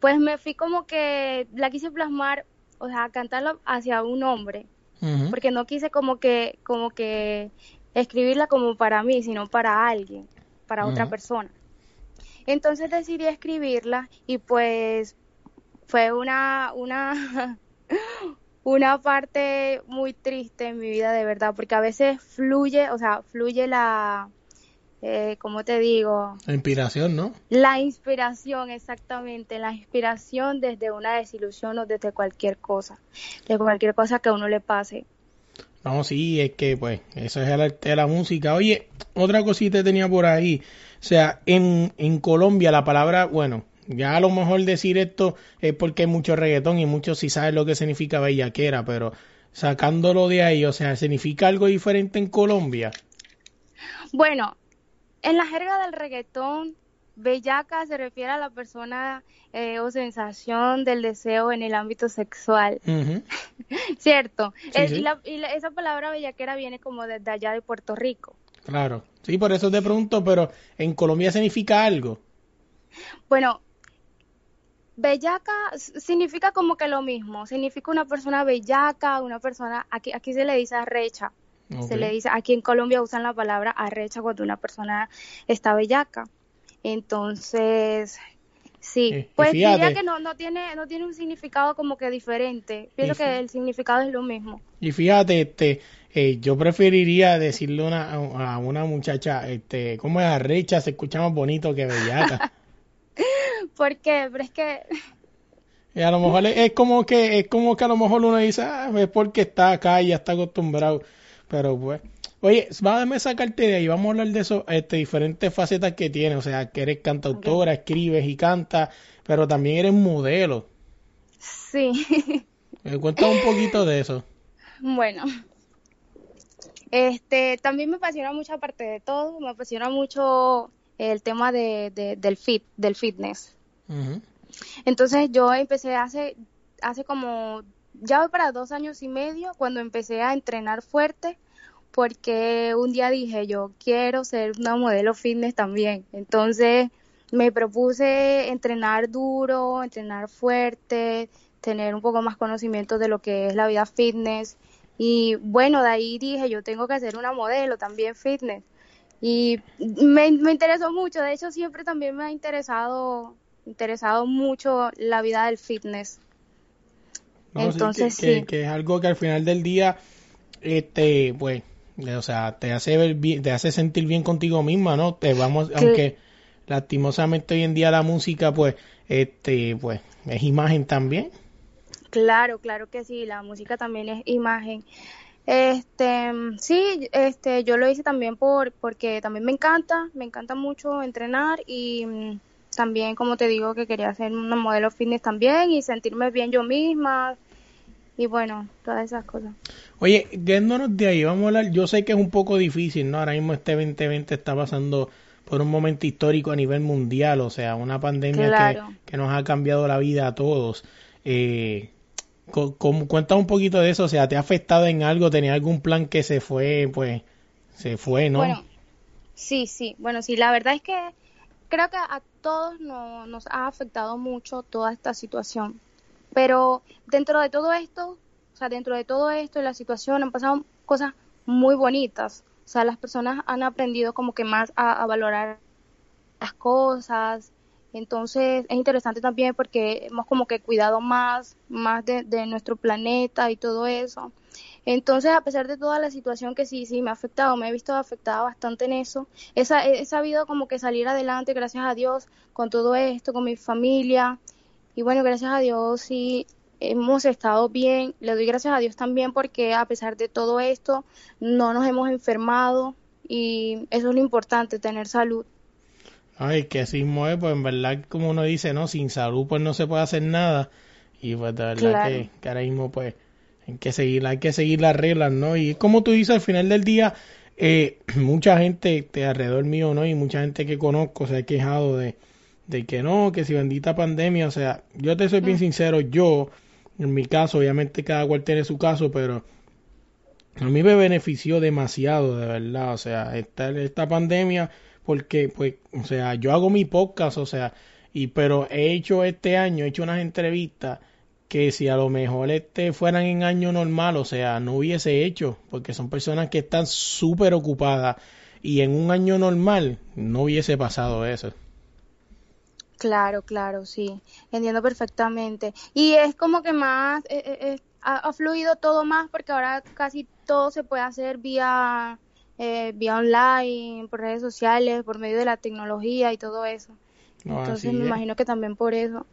pues me fui como que la quise plasmar, o sea, cantarla hacia un hombre, porque no quise como que, como que escribirla como para mí, sino para alguien, para otra persona. Entonces decidí escribirla y pues fue una, una, [LAUGHS] una parte muy triste en mi vida de verdad, porque a veces fluye, o sea, fluye la, eh, ¿cómo te digo? La inspiración, ¿no? La inspiración, exactamente, la inspiración desde una desilusión o desde cualquier cosa, de cualquier cosa que a uno le pase. No, sí, es que pues eso es el arte de la música. Oye, otra cosita tenía por ahí. O sea, en, en Colombia la palabra, bueno, ya a lo mejor decir esto es porque hay mucho reggaetón y muchos sí saben lo que significa bellaquera, pero sacándolo de ahí, o sea, ¿significa algo diferente en Colombia? Bueno, en la jerga del reggaetón, bellaca se refiere a la persona eh, o sensación del deseo en el ámbito sexual. [LAUGHS] ¿Cierto? y esa palabra bellaquera viene como desde allá de Puerto Rico. Claro, sí, por eso te pregunto, pero ¿en Colombia significa algo? Bueno, bellaca significa como que lo mismo, significa una persona bellaca, una persona, aquí, aquí se le dice arrecha, se le dice, aquí en Colombia usan la palabra arrecha cuando una persona está bellaca. Entonces, sí, pues diría que no, no, tiene, no tiene un significado como que diferente, pienso que el significado es lo mismo. Y fíjate, este, eh, yo preferiría decirle una, a una muchacha, este, ¿cómo es arrecha? Se escucha más bonito que bellaca. [LAUGHS] ¿Por qué? Pero es que... a lo mejor es, como que es como que a lo mejor uno dice, ah, es porque está acá y ya está acostumbrado. Pero pues, oye, déjame sacarte de ahí, vamos a hablar de eso, este, diferentes facetas que tienes, o sea, que eres cantautora, escribes y cantas, pero también eres modelo. Sí. [LAUGHS] Me cuenta un poquito de eso. Bueno, este, también me apasiona mucho, aparte de todo, me apasiona mucho el tema de, del fit, del fitness. Entonces yo empecé hace, hace como, ya voy para dos años y medio, cuando empecé a entrenar fuerte, porque un día dije, yo quiero ser una modelo fitness también. Entonces me propuse entrenar duro, entrenar fuerte, tener un poco más conocimiento de lo que es la vida fitness. Y bueno, de ahí dije, yo tengo que ser una modelo también fitness. Y me, interesó mucho, de hecho siempre también me ha interesado, interesado mucho la vida del fitness. Entonces sí, que, es algo que al final del día, este, pues, o sea, te hace ver bien, te hace sentir bien contigo misma, ¿no? Te vamos, aunque lastimosamente hoy en día la música, pues, este, pues, es imagen también. Claro, claro que sí, la música también es imagen. Este, sí, este, yo lo hice también por, porque también me encanta, me encanta mucho entrenar y mm, también, como te digo, que quería hacer una modelo fitness también y sentirme bien yo misma y bueno, todas esas cosas. Oye, yéndonos de ahí, vamos a hablar, yo sé que es un poco difícil, ¿no? Ahora mismo este 2020 está pasando por un momento histórico a nivel mundial, o sea, una pandemia que, que, nos ha cambiado la vida a todos. Eh, cuenta un poquito de eso, o sea, ¿te ha afectado en algo? ¿Tenía algún plan que se fue, pues, se fue, no? Bueno, sí, sí, bueno, sí, la verdad es que creo que a todos nos ha afectado mucho toda esta situación, pero dentro de todo esto, o sea, dentro de todo esto y la situación han pasado cosas muy bonitas, o sea, las personas han aprendido como que más a valorar las cosas, entonces es interesante también porque hemos como que cuidado más, más de, nuestro planeta y todo eso. Entonces, a pesar de toda la situación que sí, sí me ha afectado, me he visto afectada bastante en eso, he, he sabido como que salir adelante, gracias a Dios, con todo esto, con mi familia. Y bueno, gracias a Dios sí hemos estado bien. Le doy gracias a Dios también porque a pesar de todo esto, no nos hemos enfermado y eso es lo importante, tener salud. Ay, que así mueve, pues en verdad, como uno dice, no, sin salud pues no se puede hacer nada. Y pues de verdad que, ahora mismo pues hay que seguir, hay que seguir las reglas, ¿no? Y como tú dices, al final del día, eh, [CLEARS THROAT] mucha gente de alrededor mío, ¿no? Y mucha gente que conozco se ha quejado de, de que no, que si bendita pandemia, o sea, yo te soy bien mm. sincero, yo, en mi caso, obviamente cada cual tiene su caso, pero a mí me benefició demasiado, de verdad, o sea, esta, esta pandemia porque pues, o sea, yo hago mi podcast, o sea, y pero he hecho este año, he hecho unas entrevistas que si a lo mejor este fueran en año normal, o sea, no hubiese hecho, porque son personas que están súper ocupadas y en un año normal no hubiese pasado eso. Claro, claro, sí, entiendo perfectamente. Y es como que más, eh, eh, eh, ha, fluido todo más porque ahora casi todo se puede hacer vía eh, vía online, por redes sociales, por medio de la tecnología y todo eso. Entonces me imagino que también por eso.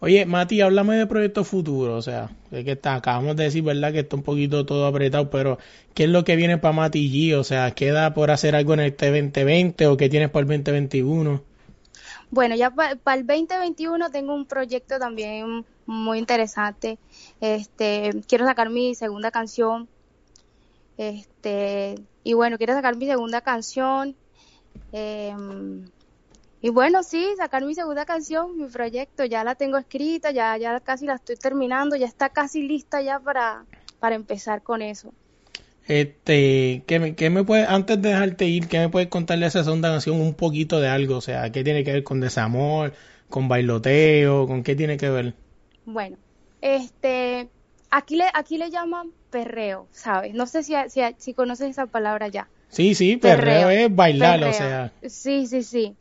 Oye, Mati, háblame de proyectos futuros, o sea, de que está, acabamos de decir, ¿verdad? Que está un poquito todo apretado, pero ¿qué es lo que viene para Mati G? O sea, ¿queda por hacer algo en este 2020 o qué tienes para el 2021? Bueno, ya para el 2021 tengo un proyecto también muy interesante. Este, quiero sacar mi segunda canción. Este, y bueno, quiero sacar mi segunda canción. Em, y bueno, sí, sacar mi segunda canción, mi proyecto, ya la tengo escrita, ya, ya casi la estoy terminando, ya está casi lista ya para, para empezar con eso. Este, ¿qué me, qué me puede, antes de dejarte ir, ¿qué me puedes contarle a esa segunda canción un poquito de algo? O sea, ¿qué tiene que ver con desamor, con bailoteo, con qué tiene que ver? Bueno, este, aquí le, aquí le llaman perreo, ¿sabes? No sé si, si, si conoces esa palabra ya. Sí, sí, perreo, es bailar, o sea. Sí, sí, sí.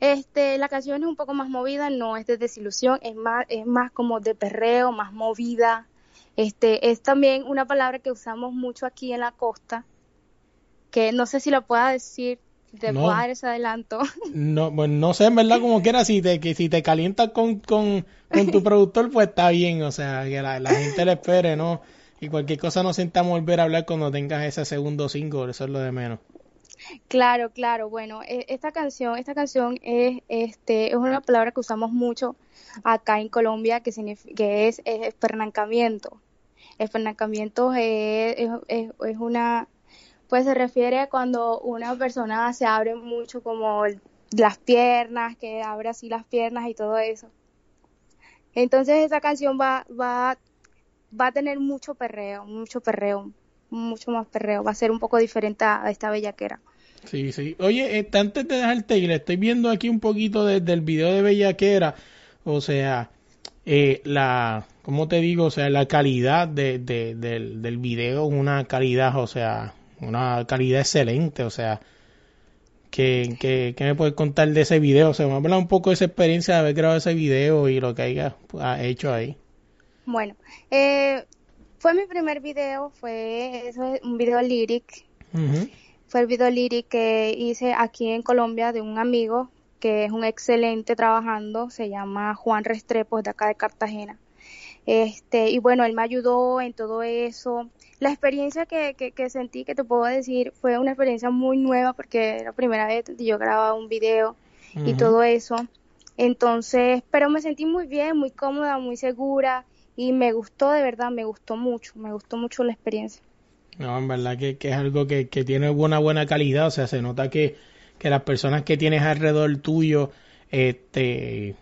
Este, la canción es un poco más movida, no es de desilusión, es más, es más como de perreo, más movida. Este, es también una palabra que usamos mucho aquí en la costa, que no sé si lo pueda decir, te puedo dar ese adelanto. No, pues no sé, en verdad, como [LAUGHS] quiera, si te, que si te calientas con, con, con tu productor, pues está bien, o sea, que la, la gente le espere, ¿no? Y cualquier cosa nos sentamos volver a hablar cuando tengas ese segundo single, eso es lo de menos. Claro, claro. Bueno, e, esta canción, esta canción es, este, es una palabra que usamos mucho acá en Colombia que, que es, es espernancamiento. Espernancamiento es, es, es, una, pues se refiere a cuando una persona se abre mucho como las piernas, que abre así las piernas y todo eso. Entonces esa canción va, va va a tener mucho perreo, mucho perreo. mucho más perreo, va a ser un poco diferente a esta bellaquera. Sí, sí. Oye, este, antes de dejarte ir, estoy viendo aquí un poquito desde el video de Bellaquera, o sea, eh, la, ¿cómo te digo? O sea, la calidad de, del, del video, una calidad, o sea, una calidad excelente, o sea, ¿qué, qué, me puedes contar de ese video? O sea, me habla un poco de esa experiencia de haber grabado ese video y lo que haya hecho ahí. Bueno, eh, fue mi primer video, fue un video lyric fue el video lyric que hice aquí en Colombia de un amigo que es un excelente trabajando, se llama Juan Restrepo, de acá de Cartagena. Este, y bueno, él me ayudó en todo eso. La experiencia que, que, sentí, que te puedo decir, fue una experiencia muy nueva porque era la primera vez que yo grababa un video y todo eso. Entonces, pero me sentí muy bien, muy cómoda, muy segura y me gustó de verdad, me gustó mucho, me gustó mucho la experiencia. No, en verdad que, es algo que, tiene una buena calidad, o sea, se nota que, las personas que tienes alrededor tuyo este,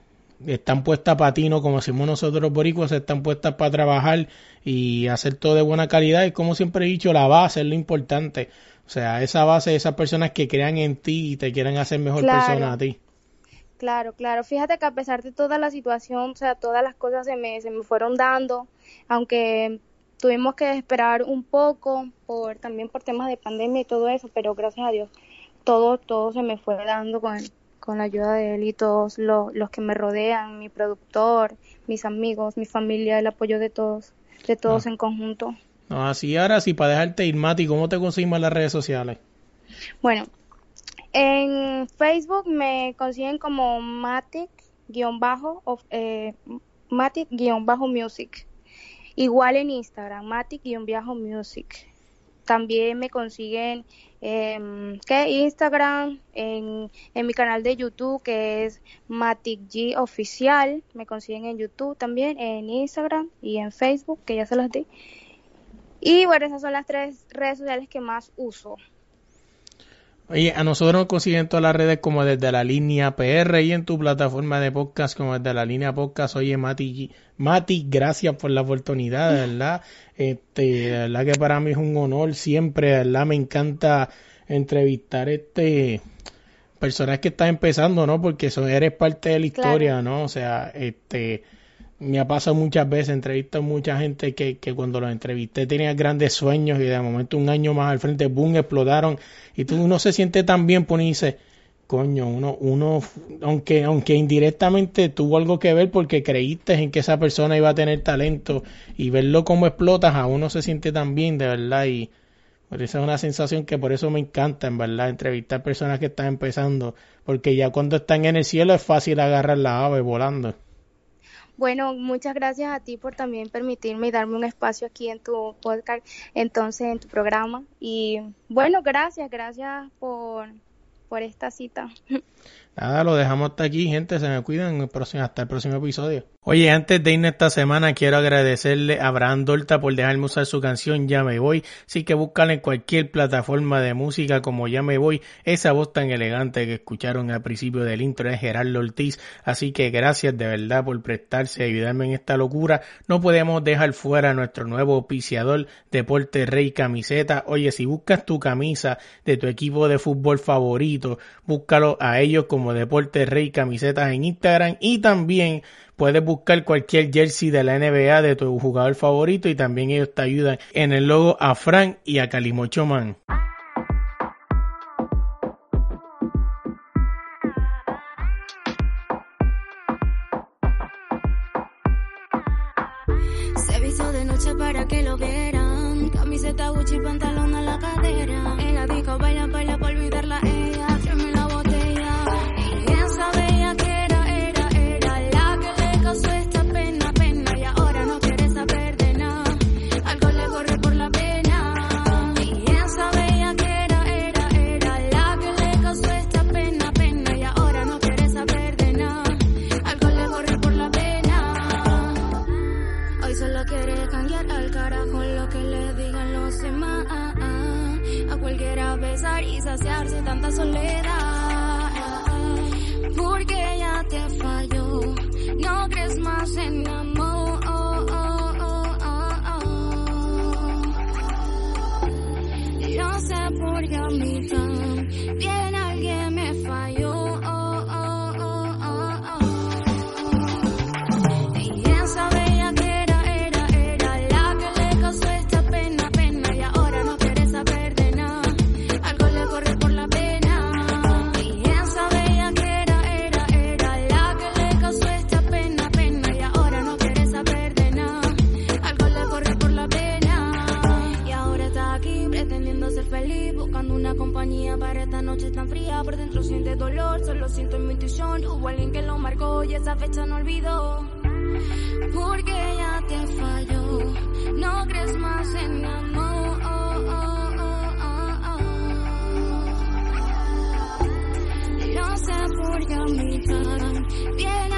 están puestas para ti, ¿no? Como decimos nosotros boricuas, están puestas para trabajar y hacer todo de buena calidad. Y como siempre he dicho, la base es lo importante. O sea, esa base esas personas que crean en ti y te quieren hacer mejor persona a ti. Claro, claro. Fíjate que a pesar de toda la situación, o sea, todas las cosas se me, se me fueron dando, aunque tuvimos que esperar un poco por también por temas de pandemia y todo eso, pero gracias a Dios todo todo se me fue dando con, con la ayuda de él y todos los, los que me rodean, mi productor, mis amigos, mi familia, el apoyo de todos, de todos ah. en conjunto. No, así ahora sí, para dejarte ir, Mati, ¿cómo te conseguimos en las redes sociales? Bueno, en Facebook me consiguen como Matic-bajo, eh, Matic-music. Igual en Instagram, Matic-Music. También me consiguen eh. Instagram, en, en mi canal de YouTube que es Matic G Oficial. Me consiguen en YouTube también, en Instagram y en Facebook, que ya se los di. Y bueno, esas son las tres redes sociales que más uso. Oye, a nosotros nos consiguen todas las redes como desde la línea PR y en tu plataforma de podcast como desde la línea podcast. Oye, Mati, Mati, gracias por la oportunidad, verdad. Este, de verdad que para mí es un honor siempre, verdad me encanta entrevistar este personas que están empezando, ¿no? Porque eso eres parte de la historia, ¿no? O sea, este me ha pasado muchas veces, entrevisto a mucha gente que, que cuando los entrevisté tenía grandes sueños y de momento un año más al frente, boom, explotaron y tú no se siente tan bien, pues y dice, coño, uno, uno, aunque, aunque indirectamente tuvo algo que ver porque creíste en que esa persona iba a tener talento y verlo como explotas, a uno se siente tan bien, de verdad, y por eso es una sensación que por eso me encanta, en verdad, entrevistar personas que están empezando, porque ya cuando están en el cielo es fácil agarrar la ave volando. Bueno, muchas gracias a ti por también permitirme y darme un espacio aquí en tu podcast, entonces en tu programa. Y bueno, gracias, gracias por, por esta cita. [LAUGHS] Nada, lo dejamos hasta aquí, gente. Se me cuidan. hasta el próximo episodio. Oye, antes de irme esta semana, quiero agradecerle a Abraham Dolta por dejarme usar su canción Ya me voy. Sí que buscan en cualquier plataforma de música como Ya me voy. Esa voz tan elegante que escucharon al principio del intro es Gerardo Ortiz. Así que gracias de verdad por prestarse a ayudarme en esta locura. No podemos dejar fuera a nuestro nuevo auspiciador, Deporte Rey Camiseta. Oye, si buscas tu camisa de tu equipo de fútbol favorito, búscalo a ellos como Deporte Rey Camisetas en Instagram y también Puedes buscar cualquier jersey de la NBA de tu jugador favorito y también ellos te ayudan en el logo a Frank y a Calimocho Man. Para pantalón a la cadera. En la disco baila, baila por olvidarla ella. y saciarse tanta soledad. Porque ya te falló, no crees más en mi amor. Yo sé por qué a mí también solo siento en mi intuición. Hubo alguien que lo marcó y esa fecha no olvidó. Porque ya te falló, no crees más en mi amor. No sé por qué a mi cara